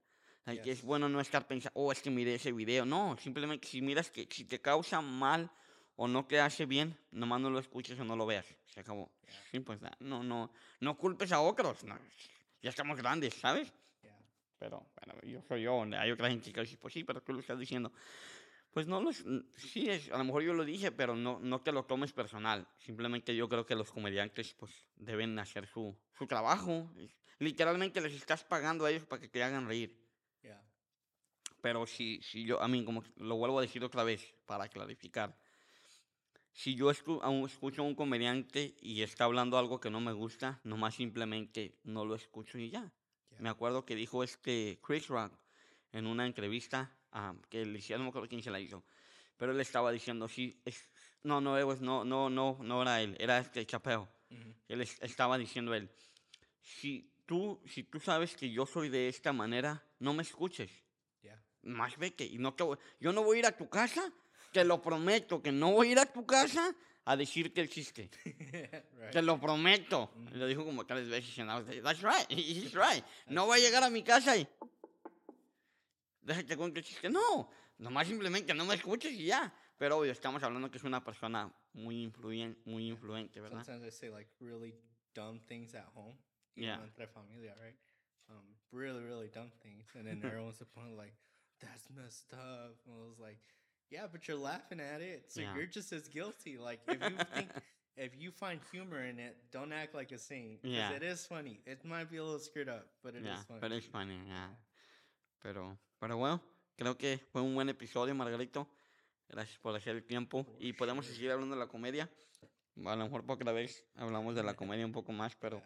Like, Es Yes. bueno no estar pensando, oh, es que miré ese video. No, simplemente si miras que si te causa mal o no te hace bien, nomás no lo escuches o no lo veas. Se acabó. Simple as that. No, no, no culpes a otros. no, Ya estamos grandes, ¿sabes? Yeah. Pero, bueno, yo soy yo. Hay otra gente que dice, pues sí, pero tú lo estás diciendo. Pues no los... Sí, es, a lo mejor yo lo dije, pero no, no te lo tomes personal. Simplemente yo creo que los comediantes pues deben hacer su, su trabajo. Literalmente les estás pagando a ellos para que te hagan reír. Yeah. Pero si, si yo, a mí, como lo vuelvo a decir otra vez para clarificar, si yo escucho a un comediante y está hablando algo que no me gusta, nomás simplemente no lo escucho y ya. Yeah. Me acuerdo que dijo este Chris Rock en una entrevista ah, que le hicieron, no me acuerdo quién se la hizo, pero él estaba diciendo, sí, es, no, no, it was- no, no, no, no era él, era este Chapeo. Él es- estaba diciendo él, si tú, si tú sabes que yo soy de esta manera, no me escuches Yeah. más vete. Y no te yo no voy a ir a tu casa, te lo prometo, que no voy a ir a tu casa a decirte el chiste. right. Te lo prometo. Y lo dijo como tres veces. And I was like, That's right, he's right. No voy a llegar a mi casa y... Déjate cuento el chiste. No, nomás simplemente no me escuches y ya. Pero obvio, estamos hablando que es una persona muy influente, muy influente, ¿verdad? Sometimes I say like really dumb things at home. Yeah. Entre familia, right? Um, really, really dumb things, and then everyone's point like, "That's messed up." And I was like, "Yeah, but you're laughing at it, so Yeah. you're just as guilty. Like if you think, if you find humor in it, don't act like a saint. Yeah. it is funny. It might be a little screwed up, but it is Ya, funny. pero es funny, ya. Pero, pero bueno, creo que fue un buen episodio, Margarito. Gracias por hacer el tiempo. Y podemos seguir hablando de la comedia. A lo mejor por otra vez hablamos de la comedia un poco más, pero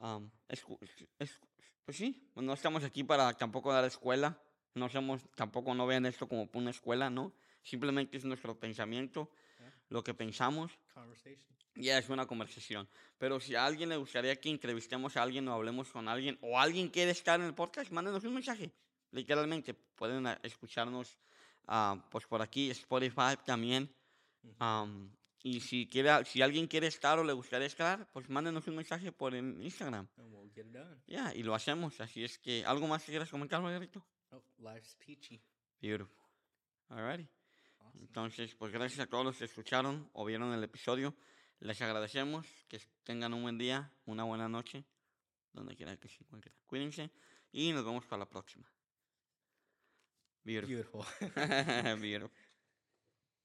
Yeah. escu- es- es- pues sí, no estamos aquí para tampoco dar escuela. No somos, tampoco no vean esto como una escuela, ¿no? Simplemente es nuestro pensamiento, Yeah. lo que pensamos. Conversation. Ya es una conversación. Pero si a alguien le gustaría que entrevistemos a alguien o hablemos con alguien, o alguien quiere estar en el podcast, mándenos un mensaje. Literalmente, pueden ah, escucharnos ah, pues por aquí, Spotify también. Am, y si, quiere, si alguien quiere estar o le gustaría estar, pues mándenos un mensaje por Instagram. And we'll get it done. Ya, y lo hacemos. Así es que, ¿algo más que quieras comentar, Margarito? Oh, life's peachy. Beautiful. Alrighty. Awesome. Entonces, pues gracias a todos los que escucharon o vieron el episodio. Les agradecemos. Que tengan un buen día, una buena noche, donde quiera que se encuentren. Cuídense y nos vemos para la próxima. Beautiful. Beautiful. Beautiful.